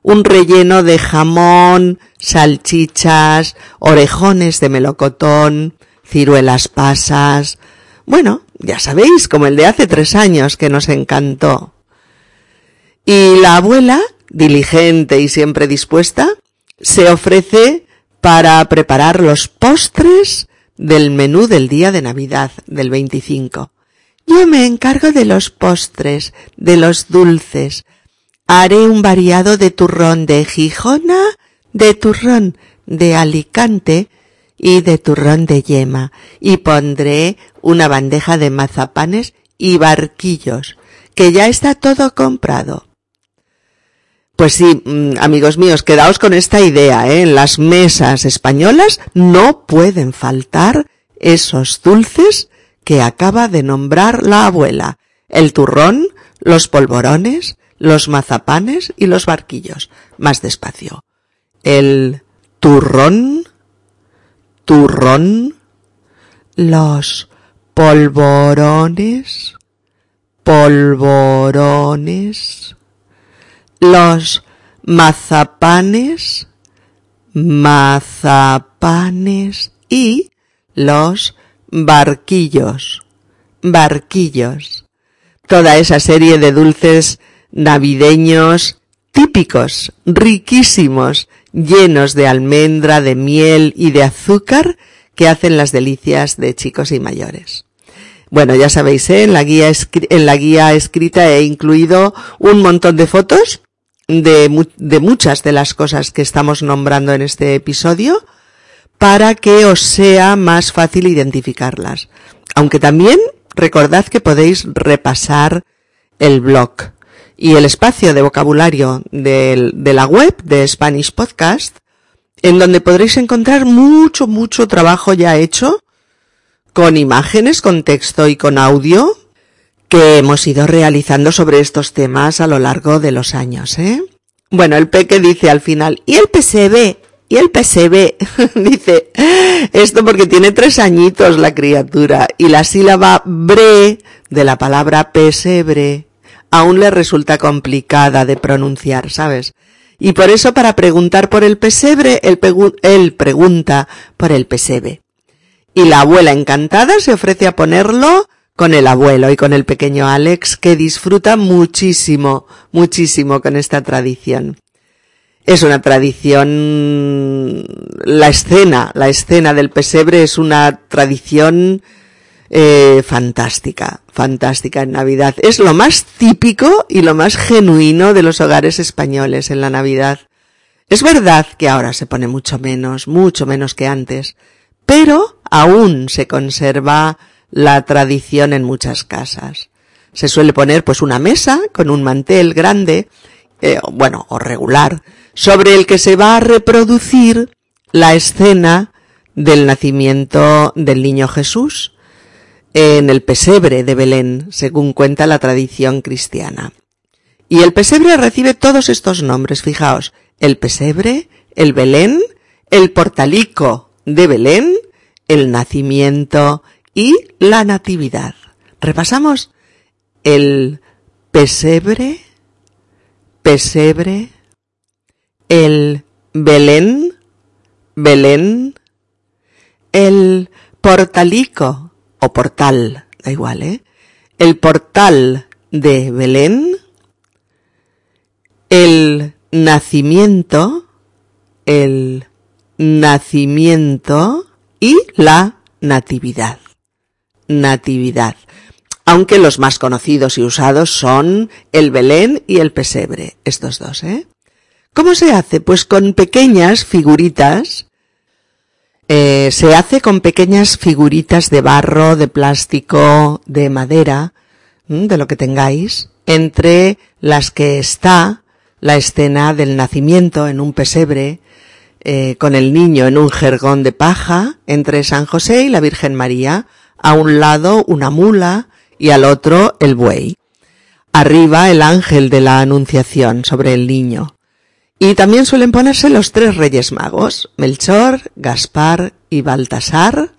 Un relleno de jamón, salchichas, orejones de melocotón, ciruelas pasas. Bueno, ya sabéis, como el de hace tres años que nos encantó. Y la abuela, diligente y siempre dispuesta, se ofrece para preparar los postres del menú del día de Navidad del 25. Yo me encargo de los postres, de los dulces, Haré un variado de turrón de Gijona, de turrón de Alicante y de turrón de yema, y pondré una bandeja de mazapanes y barquillos, que ya está todo comprado. Pues sí, mm, amigos míos, quedaos con esta idea, ¿eh? En las mesas españolas no pueden faltar esos dulces que acaba de nombrar la abuela. El turrón, los polvorones, los mazapanes y los barquillos. Más despacio. el turrón, turrón, los polvorones, polvorones, los mazapanes, mazapanes y los barquillos, barquillos. Toda esa serie de dulces navideños típicos, riquísimos, llenos de almendra, de miel y de azúcar que hacen las delicias de chicos y mayores. Bueno, ya sabéis, ¿eh? en, la guía escrita he incluido un montón de fotos de, de muchas de las cosas que estamos nombrando en este episodio para que os sea más fácil identificarlas. Aunque también recordad que podéis repasar el blog y el espacio de vocabulario de, la web de Spanish Podcast, en donde podréis encontrar mucho, mucho trabajo ya hecho con imágenes, con texto y con audio que hemos ido realizando sobre estos temas a lo largo de los años, ¿eh? Bueno, el peque dice al final, ¿y el PSB? ¿Y el PSB? <laughs> dice, esto porque tiene tres añitos la criatura y la sílaba bre de la palabra pesebre aún le resulta complicada de pronunciar, ¿sabes? Y por eso para preguntar por el pesebre, él, él pregunta por el pesebre. Y la abuela encantada se ofrece a ponerlo con el abuelo y con el pequeño Alex, que disfruta muchísimo, muchísimo con esta tradición. Es una tradición, la escena, la escena del pesebre es una tradición eh, fantástica, fantástica en Navidad. Es lo más típico y lo más genuino de los hogares españoles en la Navidad. Es verdad que ahora se pone mucho menos, mucho menos que antes, pero aún se conserva la tradición en muchas casas. Se suele poner pues una mesa con un mantel grande, eh, bueno, o regular, sobre el que se va a reproducir la escena del nacimiento del niño Jesús, en el pesebre de Belén, según cuenta la tradición cristiana. Y el pesebre recibe todos estos nombres, fijaos, el pesebre, el Belén, el portalico de Belén, el nacimiento y la natividad. Repasamos el pesebre, pesebre, el Belén, Belén, el portalico, o portal, da igual, ¿eh? El portal de Belén, el nacimiento, el nacimiento y la natividad. Natividad. Aunque los más conocidos y usados son el Belén y el pesebre, estos dos, ¿eh? ¿Cómo se hace? Pues con pequeñas figuritas eh, se hace con pequeñas figuritas de barro, de plástico, de madera, de lo que tengáis, entre las que está la escena del nacimiento en un pesebre, eh, con el niño en un jergón de paja, entre San José y la Virgen María, a un lado una mula y al otro el buey. Arriba el ángel de la Anunciación sobre el niño. Y también suelen ponerse los tres reyes magos, Melchor, Gaspar y Baltasar,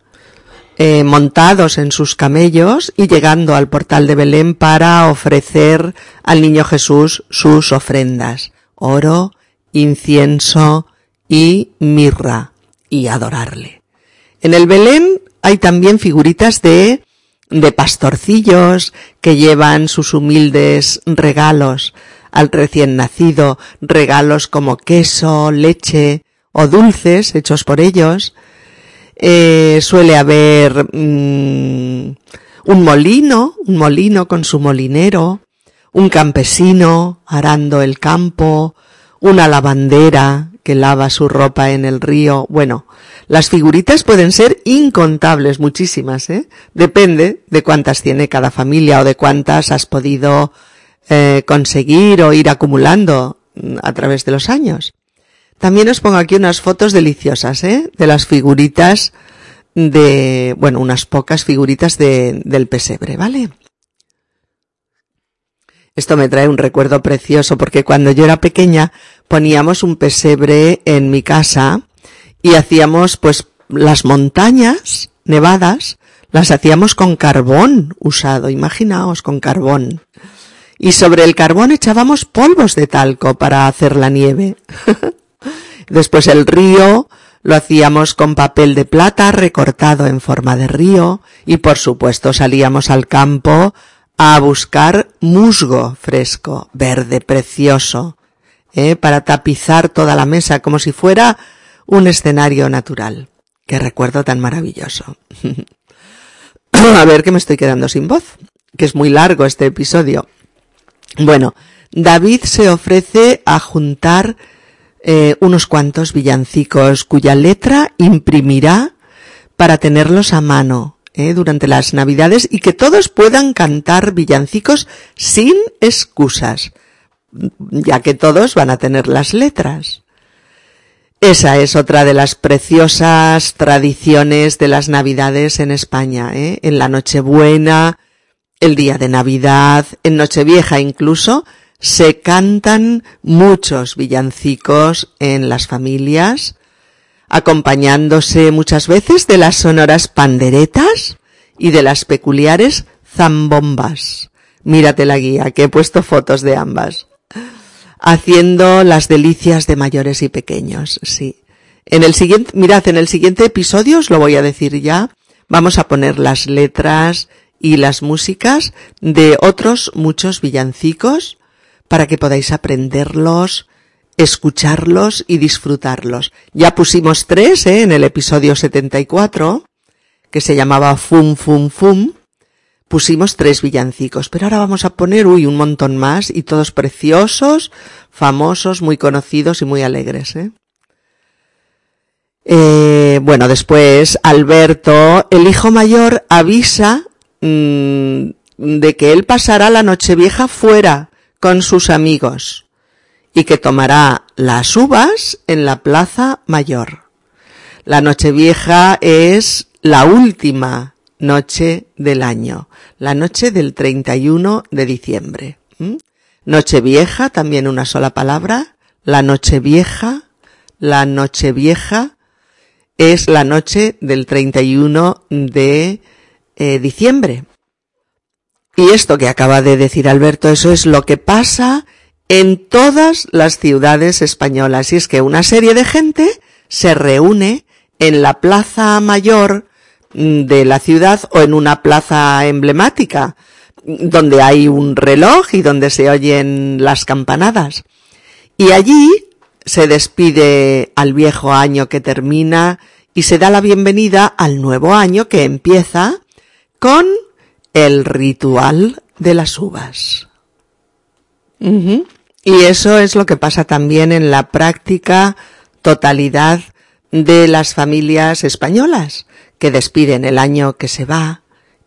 eh, montados en sus camellos y llegando al portal de Belén para ofrecer al niño Jesús sus ofrendas, oro, incienso y mirra, y adorarle. En el Belén hay también figuritas de de pastorcillos que llevan sus humildes regalos al recién nacido regalos como queso, leche o dulces hechos por ellos. Eh, suele haber mm, un molino, un molino con su molinero, un campesino arando el campo, una lavandera que lava su ropa en el río. Bueno, las figuritas pueden ser incontables, muchísimas, ¿eh? Depende de cuántas tiene cada familia o de cuántas has podido eh, conseguir o ir acumulando a través de los años. También os pongo aquí unas fotos deliciosas, ¿eh? De las figuritas de, bueno, unas pocas figuritas de, del pesebre, ¿vale? Esto me trae un recuerdo precioso porque cuando yo era pequeña poníamos un pesebre en mi casa y hacíamos pues las montañas nevadas las hacíamos con carbón usado, imaginaos, con carbón. Y sobre el carbón echábamos polvos de talco para hacer la nieve. <laughs> Después el río lo hacíamos con papel de plata recortado en forma de río y por supuesto salíamos al campo a buscar musgo fresco, verde, precioso, ¿eh? para tapizar toda la mesa como si fuera un escenario natural. Qué recuerdo tan maravilloso. <laughs> a ver que me estoy quedando sin voz, que es muy largo este episodio. Bueno, David se ofrece a juntar eh, unos cuantos villancicos cuya letra imprimirá para tenerlos a mano eh, durante las Navidades y que todos puedan cantar villancicos sin excusas, ya que todos van a tener las letras. Esa es otra de las preciosas tradiciones de las Navidades en España, ¿eh? en la Nochebuena, el día de Navidad, en Nochevieja incluso, se cantan muchos villancicos en las familias, acompañándose muchas veces de las sonoras panderetas y de las peculiares zambombas. Mírate la guía, que he puesto fotos de ambas haciendo las delicias de mayores y pequeños, sí. En el siguiente, mirad, en el siguiente episodio os lo voy a decir ya, vamos a poner las letras y las músicas de otros muchos villancicos para que podáis aprenderlos, escucharlos y disfrutarlos. Ya pusimos tres ¿eh? en el episodio 74, que se llamaba Fum Fum Fum, pusimos tres villancicos, pero ahora vamos a poner, uy, un montón más y todos preciosos, famosos, muy conocidos y muy alegres, ¿eh? Eh, bueno, después Alberto, el hijo mayor, avisa mm, de que él pasará la Nochevieja fuera con sus amigos y que tomará las uvas en la plaza mayor. La Nochevieja es la última noche del año, la noche del 31 de diciembre. Noche vieja, también una sola palabra, la noche vieja, la noche vieja es la noche del 31 de eh, diciembre. Y esto que acaba de decir Alberto, eso es lo que pasa en todas las ciudades españolas. Y es que una serie de gente se reúne en la Plaza Mayor Mm, de la ciudad o en una plaza emblemática donde hay un reloj y donde se oyen las campanadas. Y allí se despide al viejo año que termina y se da la bienvenida al nuevo año que empieza con el ritual de las uvas. Y eso es lo que pasa también en la práctica totalidad de las familias españolas que despiden el año que se va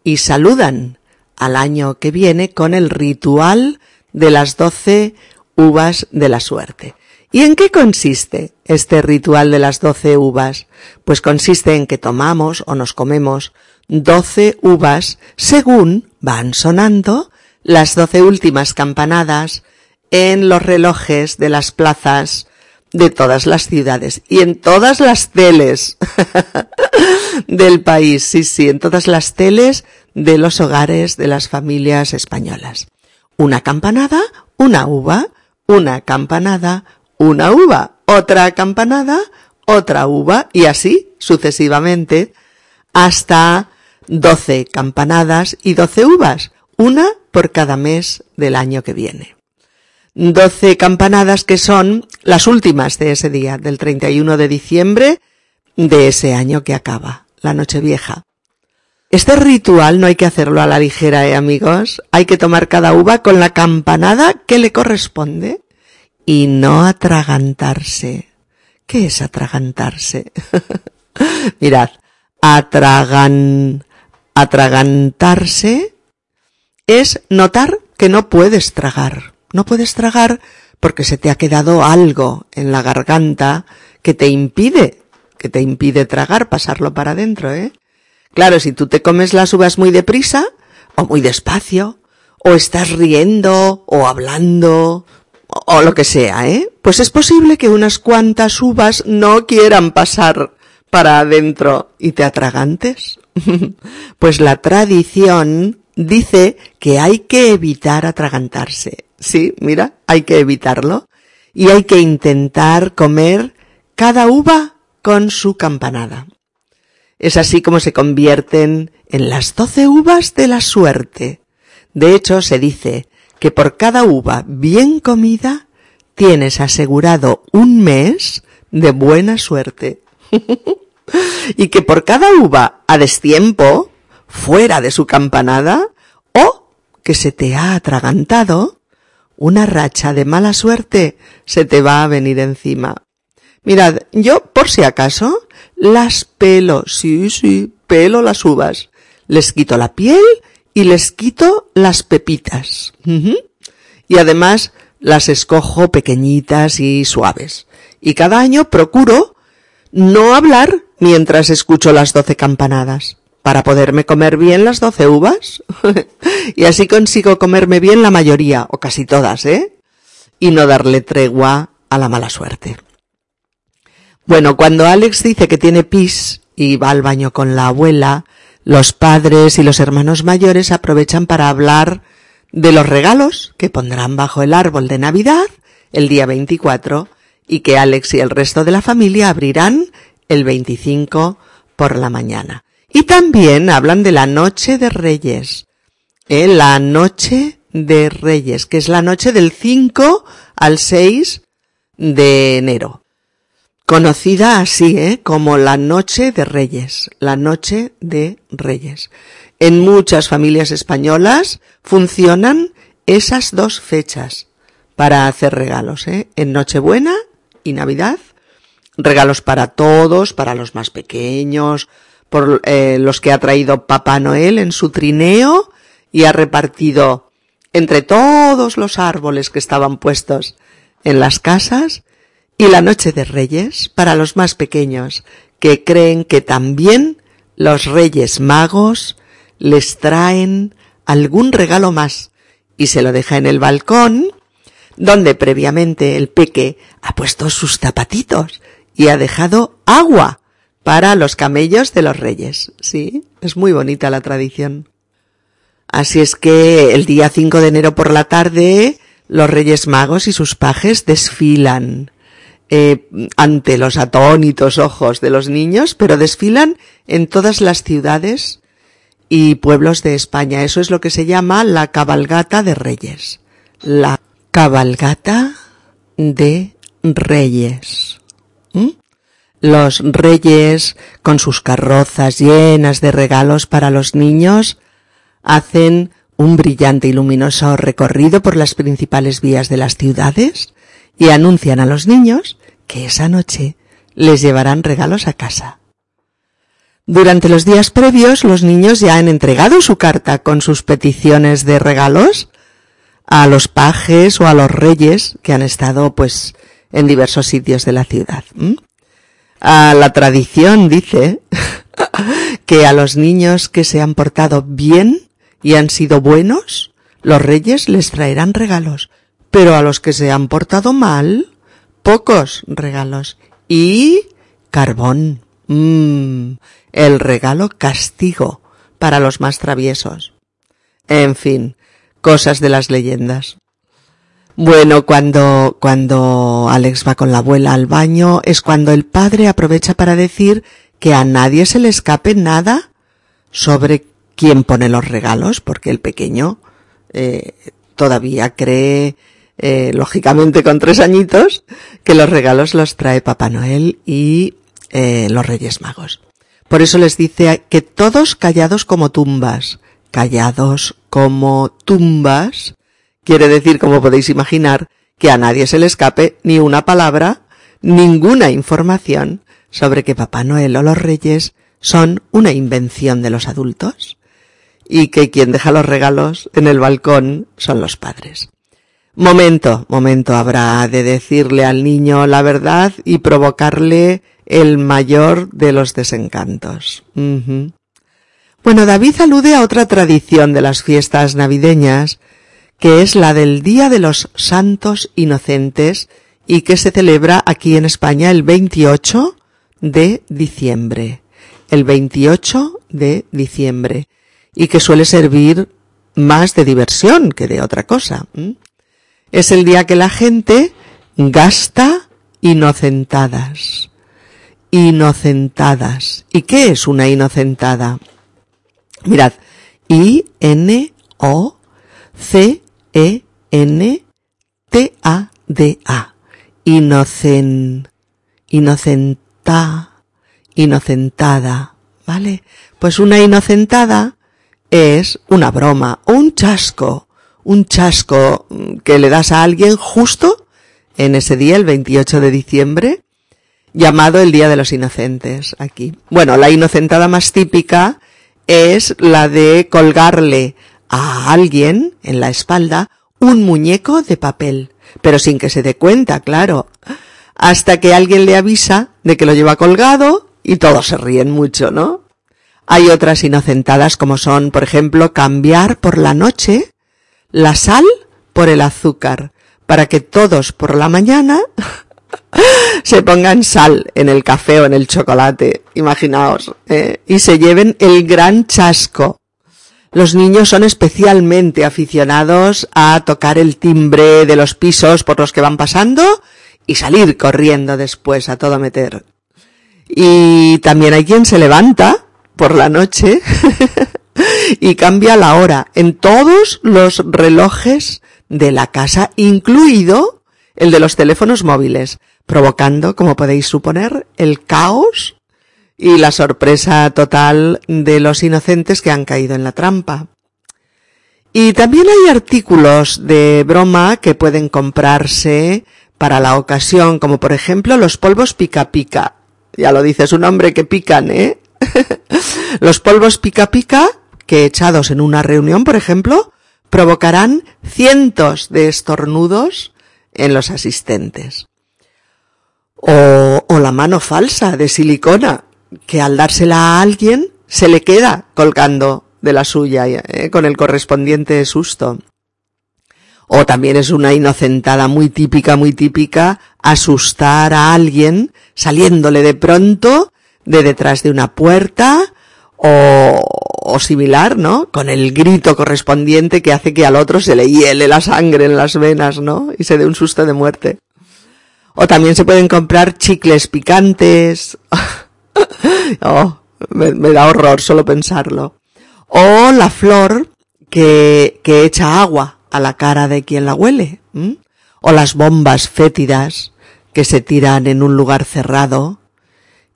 y saludan al año que viene con el ritual de las doce uvas de la suerte. ¿Y en qué consiste este ritual de las doce uvas? Pues consiste en que tomamos o nos comemos doce uvas según van sonando las doce últimas campanadas en los relojes de las plazas de todas las ciudades y en todas las teles <laughs> del país, sí, sí, en todas las teles de los hogares de las familias españolas. Una campanada, una uva, una campanada, una uva, otra campanada, otra uva y así sucesivamente hasta doce campanadas y doce uvas, una por cada mes del año que viene doce campanadas que son las últimas de ese día, del 31 de diciembre de ese año que acaba, la noche vieja. Este ritual no hay que hacerlo a la ligera, ¿eh, amigos? Hay que tomar cada uva con la campanada que le corresponde y no atragantarse. ¿Qué es atragantarse? <laughs> Mirad, atragan, atragantarse es notar que no puedes tragar. No puedes tragar porque se te ha quedado algo en la garganta que te impide, que te impide tragar, pasarlo para adentro, ¿eh? Claro, si tú te comes las uvas muy deprisa, o muy despacio, o estás riendo o hablando o lo que sea, ¿eh? Pues es posible que unas cuantas uvas no quieran pasar para adentro y te atragantes. <laughs> pues la tradición dice que hay que evitar atragantarse. Sí, mira, hay que evitarlo. Y hay que intentar comer cada uva con su campanada. Es así como se convierten en las doce uvas de la suerte. De hecho, se dice que por cada uva bien comida tienes asegurado un mes de buena suerte. <laughs> y que por cada uva a destiempo, fuera de su campanada, o que se te ha atragantado, una racha de mala suerte se te va a venir encima. Mirad, yo, por si acaso, las pelo, sí, sí, pelo las uvas. Les quito la piel y les quito las pepitas. Y además las escojo pequeñitas y suaves. Y cada año procuro no hablar mientras escucho las doce campanadas, para poderme comer bien las doce uvas. <laughs> y así consigo comerme bien la mayoría, o casi todas, ¿eh? Y no darle tregua a la mala suerte. Bueno, cuando Alex dice que tiene pis y va al baño con la abuela, los padres y los hermanos mayores aprovechan para hablar de los regalos que pondrán bajo el árbol de Navidad el día 24 y que Alex y el resto de la familia abrirán el 25 por la mañana. Y también hablan de la noche de Reyes. ¿eh? La noche de Reyes, que es la noche del 5 al 6 de enero conocida así, ¿eh? como la Noche de Reyes, la Noche de Reyes. En muchas familias españolas funcionan esas dos fechas para hacer regalos, ¿eh? en Nochebuena y Navidad. Regalos para todos, para los más pequeños, por eh, los que ha traído Papá Noel en su trineo y ha repartido entre todos los árboles que estaban puestos en las casas. Y la noche de Reyes para los más pequeños, que creen que también los Reyes Magos les traen algún regalo más. Y se lo deja en el balcón, donde previamente el peque ha puesto sus zapatitos y ha dejado agua para los camellos de los reyes. Sí, es muy bonita la tradición. Así es que el día 5 de enero por la tarde, los reyes magos y sus pajes desfilan eh, ante los atónitos ojos de los niños, pero desfilan en todas las ciudades y pueblos de España. Eso es lo que se llama la cabalgata de reyes. La cabalgata de reyes. ¿Mm? Los reyes, con sus carrozas llenas de regalos para los niños, hacen un brillante y luminoso recorrido por las principales vías de las ciudades y anuncian a los niños que esa noche les llevarán regalos a casa. Durante los días previos los niños ya han entregado su carta con sus peticiones de regalos a los pajes o a los reyes que han estado pues en diversos sitios de la ciudad. A la tradición dice <laughs> que a los niños que se han portado bien y han sido buenos, los reyes les traerán regalos, pero a los que se han portado mal, pocos regalos y carbón. Mmm, el regalo castigo para los más traviesos. En fin, cosas de las leyendas. Bueno, cuando, cuando Alex va con la abuela al baño es cuando el padre aprovecha para decir que a nadie se le escape nada sobre quién pone los regalos, porque el pequeño eh, todavía cree eh, lógicamente con tres añitos, que los regalos los trae Papá Noel y eh, los Reyes Magos. Por eso les dice que todos callados como tumbas, callados como tumbas, quiere decir, como podéis imaginar, que a nadie se le escape ni una palabra, ninguna información sobre que Papá Noel o los Reyes son una invención de los adultos y que quien deja los regalos en el balcón son los padres. Momento, momento habrá de decirle al niño la verdad y provocarle el mayor de los desencantos. Bueno, David alude a otra tradición de las fiestas navideñas, que es la del Día de los Santos Inocentes y que se celebra aquí en España el 28 de diciembre. El 28 de diciembre. Y que suele servir más de diversión que de otra cosa. Es el día que la gente gasta inocentadas. Inocentadas. ¿Y qué es una inocentada? Mirad, I-N-O-C-E-N-T-A-D-A. Inocen, inocenta, inocentada, ¿vale? Pues una inocentada es una broma, un chasco, un chasco que le das a alguien justo en ese día, el 28 de diciembre, llamado el Día de los Inocentes aquí. Bueno, la inocentada más típica es la de colgarle a alguien en la espalda un muñeco de papel, pero sin que se dé cuenta, claro, hasta que alguien le avisa de que lo lleva colgado y todos se ríen mucho, ¿no? Hay otras inocentadas como son, por ejemplo, cambiar por la noche la sal por el azúcar, para que todos por la mañana <laughs> se pongan sal en el café o en el chocolate, imaginaos, ¿eh? y se lleven el gran chasco. Los niños son especialmente aficionados a tocar el timbre de los pisos por los que van pasando y salir corriendo después a todo meter. Y también hay quien se levanta por la noche <laughs> y cambia la hora en todos los relojes de la casa, incluido el de los teléfonos móviles, provocando, como podéis suponer, el caos y la sorpresa total de los inocentes que han caído en la trampa. Y también hay artículos de broma que pueden comprarse para la ocasión, como por ejemplo los polvos pica pica. Ya lo dice su nombre que pican, ¿eh? <laughs> los polvos pica pica, que echados en una reunión, por ejemplo, provocarán cientos de estornudos en los asistentes. O, o la mano falsa de silicona, que al dársela a alguien se le queda colgando de la suya eh, con el correspondiente susto. O también es una inocentada muy típica, muy típica, asustar a alguien saliéndole de pronto de detrás de una puerta o, o similar, ¿no? Con el grito correspondiente que hace que al otro se le hiele la sangre en las venas, ¿no? Y se dé un susto de muerte. O también se pueden comprar chicles picantes. <laughs> <laughs> oh, me, da horror solo pensarlo. O la flor que, que echa agua a la cara de quien la huele. O las bombas fétidas que se tiran en un lugar cerrado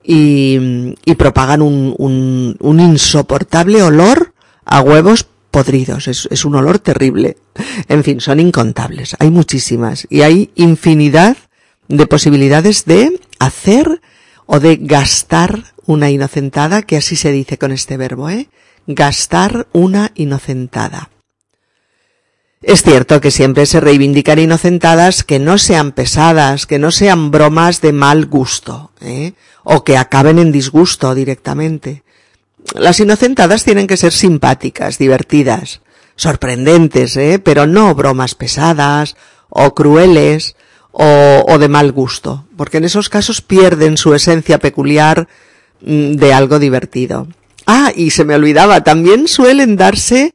y, y propagan un, un, un, insoportable olor a huevos podridos. Es, es un olor terrible. En fin, son incontables. Hay muchísimas y hay infinidad de posibilidades de hacer o de gastar una inocentada, que así se dice con este verbo, ¿eh? Gastar una inocentada. Es cierto que siempre se reivindican inocentadas que no sean pesadas, que no sean bromas de mal gusto, ¿eh? o que acaben en disgusto directamente. Las inocentadas tienen que ser simpáticas, divertidas, sorprendentes, ¿eh? pero no bromas pesadas o crueles o, o de mal gusto, porque en esos casos pierden su esencia peculiar mm, de algo divertido. Ah, y se me olvidaba, también suelen darse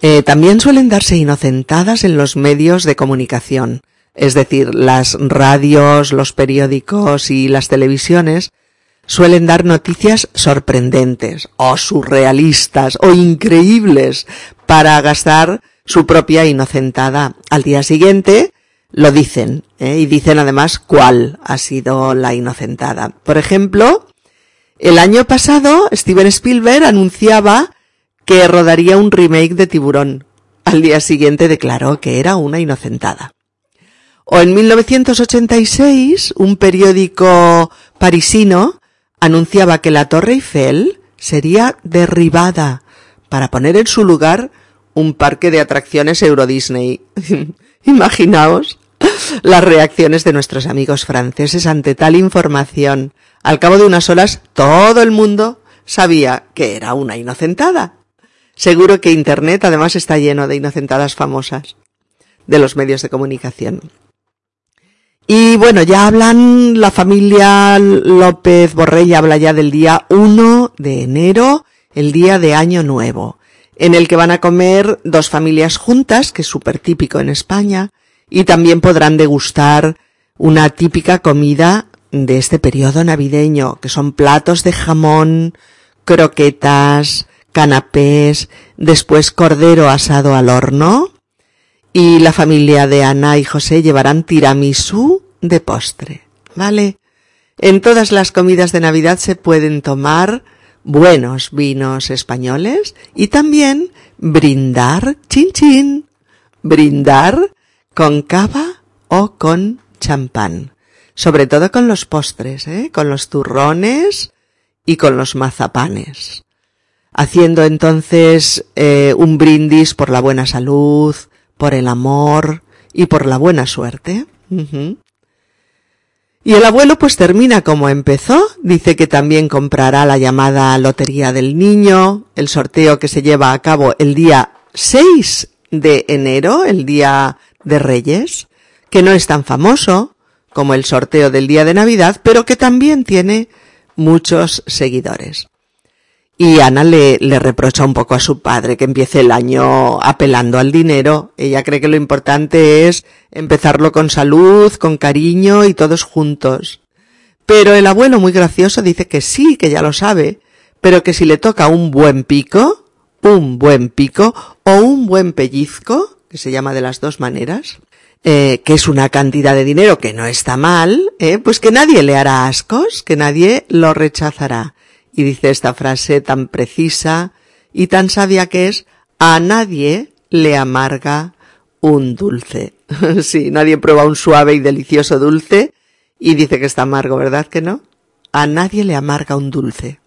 eh, también suelen darse inocentadas en los medios de comunicación, es decir, las radios, los periódicos y las televisiones suelen dar noticias sorprendentes o surrealistas o increíbles para gastar su propia inocentada. Al día siguiente lo dicen ¿eh? y dicen además cuál ha sido la inocentada. Por ejemplo, el año pasado Steven Spielberg anunciaba que rodaría un remake de Tiburón. Al día siguiente declaró que era una inocentada. O en 1986, un periódico parisino anunciaba que la Torre Eiffel sería derribada para poner en su lugar un parque de atracciones Euro Disney. <laughs> Imaginaos <laughs> las reacciones de nuestros amigos franceses ante tal información. Al cabo de unas horas, todo el mundo sabía que era una inocentada. Seguro que Internet además está lleno de inocentadas famosas de los medios de comunicación. Y bueno, ya hablan, la familia López Borrell habla ya del día 1 de enero, el día de Año Nuevo, en el que van a comer dos familias juntas, que es súper típico en España, y también podrán degustar una típica comida de este periodo navideño, que son platos de jamón, croquetas, canapés, después cordero asado al horno, y la familia de Ana y José llevarán tiramisú de postre, ¿vale? En todas las comidas de Navidad se pueden tomar buenos vinos españoles y también brindar chin chin, brindar con cava o con champán, sobre todo con los postres, ¿eh? con los turrones y con los mazapanes, haciendo entonces eh, un brindis por la buena salud, por el amor y por la buena suerte. Y el abuelo pues termina como empezó, dice que también comprará la llamada Lotería del Niño, el sorteo que se lleva a cabo el día 6 de enero, el día de Reyes, que no es tan famoso como el sorteo del día de Navidad, pero que también tiene muchos seguidores. Y Ana le, le reprocha un poco a su padre que empiece el año apelando al dinero. Ella cree que lo importante es empezarlo con salud, con cariño y todos juntos. Pero el abuelo muy gracioso dice que sí, que ya lo sabe, pero que si le toca un buen pico, un buen pico o un buen pellizco, que se llama de las dos maneras, eh, que es una cantidad de dinero que no está mal, eh, pues que nadie le hará ascos, que nadie lo rechazará y dice esta frase tan precisa y tan sabia que es, a nadie le amarga un dulce. <laughs> sí, nadie prueba un suave y delicioso dulce y dice que está amargo, ¿verdad que no? A nadie le amarga un dulce.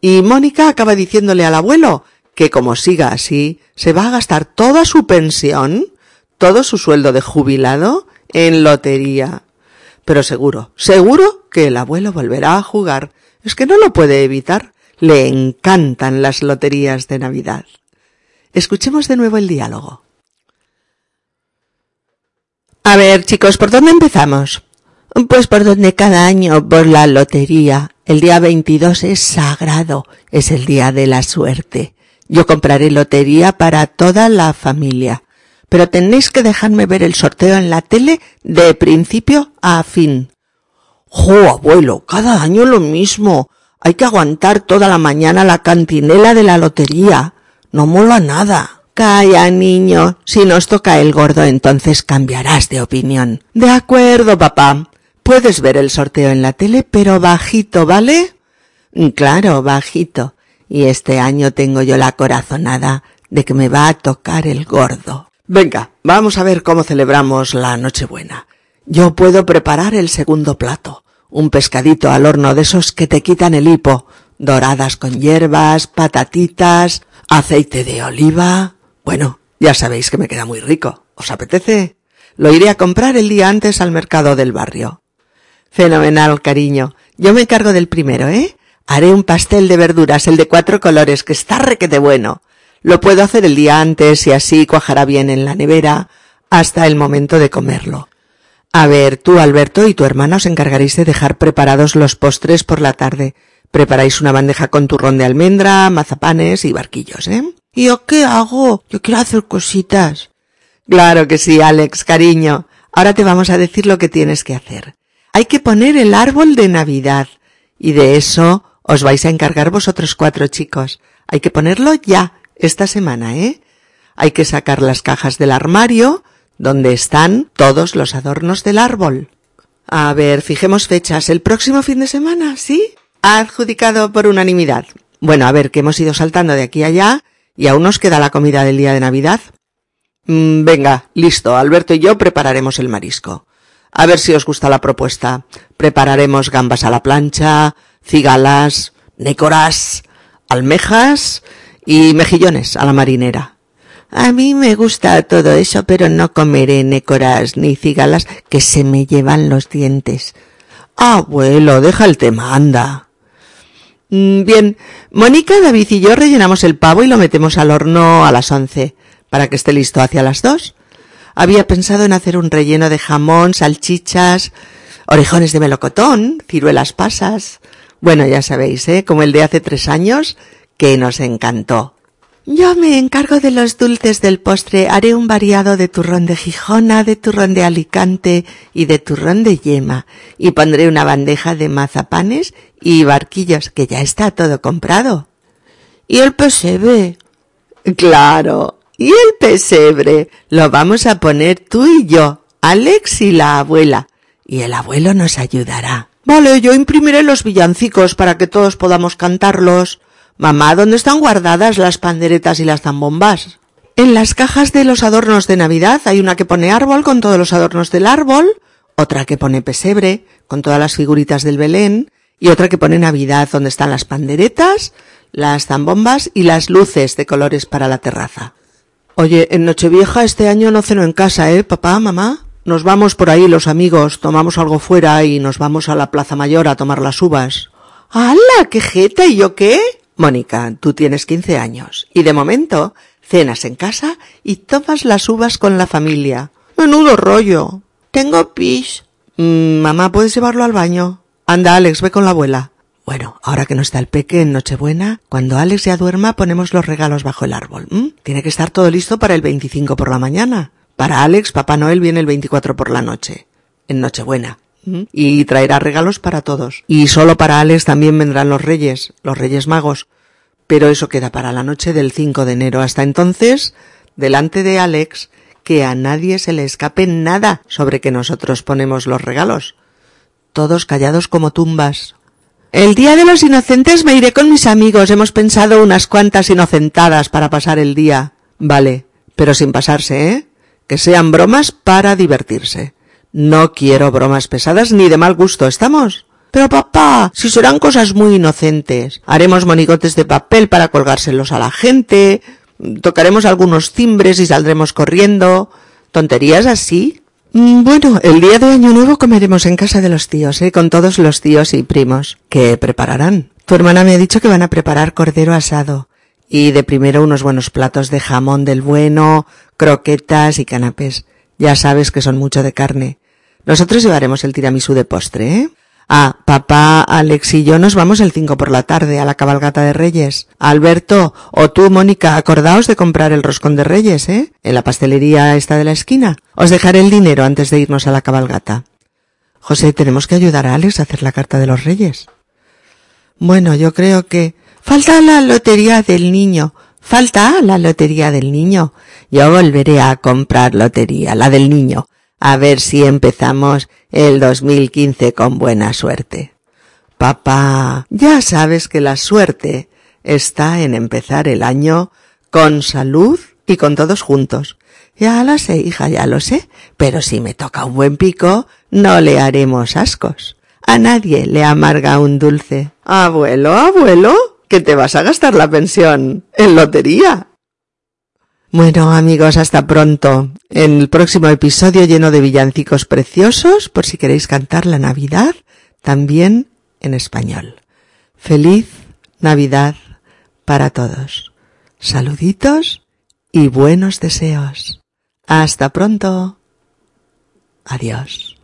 Y Mónica acaba diciéndole al abuelo que como siga así, se va a gastar toda su pensión, todo su sueldo de jubilado, en lotería. Pero seguro, seguro que el abuelo volverá a jugar es que no lo puede evitar. Le encantan las loterías de Navidad. Escuchemos de nuevo el diálogo. A ver, chicos, ¿por dónde empezamos? Pues por donde cada año, por la lotería. El día 22 es sagrado, es el día de la suerte. Yo compraré lotería para toda la familia. Pero tenéis que dejarme ver el sorteo en la tele de principio a fin. ¡Jo, abuelo! Cada año lo mismo. Hay que aguantar toda la mañana la cantinela de la lotería. No mola nada. Calla, niño. Si nos toca el gordo, entonces cambiarás de opinión. De acuerdo, papá. Puedes ver el sorteo en la tele, pero bajito, ¿vale? Claro, bajito. Y este año tengo yo la corazonada de que me va a tocar el gordo. Venga, vamos a ver cómo celebramos la Nochebuena. Yo puedo preparar el segundo plato, un pescadito al horno de esos que te quitan el hipo, doradas con hierbas, patatitas, aceite de oliva. Bueno, ya sabéis que me queda muy rico. ¿Os apetece? Lo iré a comprar el día antes al mercado del barrio. Fenomenal, cariño. Yo me encargo del primero, ¿eh? Haré un pastel de verduras, el de cuatro colores, que está requete bueno. Lo puedo hacer el día antes y así cuajará bien en la nevera hasta el momento de comerlo. A ver, tú, Alberto, y tu hermana os encargaréis de dejar preparados los postres por la tarde. Preparáis una bandeja con turrón de almendra, mazapanes y barquillos, ¿eh? ¿Y yo qué hago? Yo quiero hacer cositas. Claro que sí, Alex, cariño. Ahora te vamos a decir lo que tienes que hacer. Hay que poner el árbol de Navidad. Y de eso os vais a encargar vosotros cuatro chicos. Hay que ponerlo ya, esta semana, ¿eh? Hay que sacar las cajas del armario, donde están todos los adornos del árbol. A ver, fijemos fechas. ¿El próximo fin de semana? ¿Sí? Adjudicado por unanimidad. Bueno, a ver, que hemos ido saltando de aquí a allá y aún nos queda la comida del día de Navidad. Mm, venga, listo. Alberto y yo prepararemos el marisco. A ver si os gusta la propuesta. Prepararemos gambas a la plancha, cigalas, nécoras, almejas y mejillones a la marinera. A mí me gusta todo eso, pero no comeré nécoras ni cigalas que se me llevan los dientes. Abuelo, deja el tema, anda. Mm, bien, Mónica, David y yo rellenamos el pavo y lo metemos al horno a las once, para que esté listo hacia las dos. Había pensado en hacer un relleno de jamón, salchichas, orejones de melocotón, ciruelas pasas. Bueno, ya sabéis, ¿eh? Como el de hace tres años, que nos encantó. Yo me encargo de los dulces del postre. Haré un variado de turrón de Gijona, de turrón de Alicante y de turrón de yema. Y pondré una bandeja de mazapanes y barquillos, que ya está todo comprado. ¿Y el pesebre? Claro. ¿Y el pesebre? Lo vamos a poner tú y yo, Alex y la abuela. Y el abuelo nos ayudará. Vale, yo imprimiré los villancicos para que todos podamos cantarlos. Mamá, ¿dónde están guardadas las panderetas y las zambombas? En las cajas de los adornos de Navidad hay una que pone árbol con todos los adornos del árbol, otra que pone pesebre con todas las figuritas del Belén y otra que pone Navidad donde están las panderetas, las zambombas y las luces de colores para la terraza. Oye, en Nochevieja este año no ceno en casa, ¿eh, papá, mamá? Nos vamos por ahí los amigos, tomamos algo fuera y nos vamos a la Plaza Mayor a tomar las uvas. ¡Hala! ¡Qué jeta! ¿Y yo qué? Mónica, tú tienes quince años y de momento cenas en casa y tomas las uvas con la familia. Menudo rollo. Tengo pis. Mm, mamá, ¿puedes llevarlo al baño? Anda, Alex, ve con la abuela. Bueno, ahora que no está el peque en Nochebuena, cuando Alex ya duerma ponemos los regalos bajo el árbol. Tiene que estar todo listo para el 25 por la mañana. Para Alex, Papá Noel viene el 24 por la noche, en Nochebuena. Y traerá regalos para todos. Y solo para Alex también vendrán los reyes, los reyes magos. Pero eso queda para la noche del 5 de enero. Hasta entonces, delante de Alex, que a nadie se le escape nada sobre que nosotros ponemos los regalos. Todos callados como tumbas. El día de los inocentes me iré con mis amigos. Hemos pensado unas cuantas inocentadas para pasar el día. Vale, pero sin pasarse, ¿eh? Que sean bromas para divertirse. No quiero bromas pesadas ni de mal gusto, ¿estamos? Pero papá, si serán cosas muy inocentes. Haremos monigotes de papel para colgárselos a la gente, tocaremos algunos timbres y saldremos corriendo. ¿Tonterías así? Mm, bueno, el día de Año Nuevo comeremos en casa de los tíos, ¿eh? Con todos los tíos y primos. ¿Qué prepararán? Tu hermana me ha dicho que van a preparar cordero asado. Y de primero unos buenos platos de jamón del bueno, croquetas y canapés. Ya sabes que son mucho de carne. Nosotros llevaremos el tiramisú de postre, ¿eh? Ah, papá, Alex y yo nos vamos el 5 por la tarde a la cabalgata de Reyes. Alberto, o tú, Mónica, acordaos de comprar el roscón de Reyes, ¿eh? En la pastelería esta de la esquina. Os dejaré el dinero antes de irnos a la cabalgata. José, tenemos que ayudar a Alex a hacer la carta de los Reyes. Bueno, yo creo que... Falta la lotería del niño. Falta la lotería del niño. Yo volveré a comprar lotería, la del niño a ver si empezamos el 2015 con buena suerte. Papá, ya sabes que la suerte está en empezar el año con salud y con todos juntos. Ya lo sé, hija, ya lo sé, pero si me toca un buen pico, no le haremos ascos. A nadie le amarga un dulce. Abuelo, abuelo, que te vas a gastar la pensión en lotería. Bueno, amigos, hasta pronto. En el próximo episodio lleno de villancicos preciosos, por si queréis cantar la Navidad, también en español. Feliz Navidad para todos. Saluditos y buenos deseos. Hasta pronto. Adiós.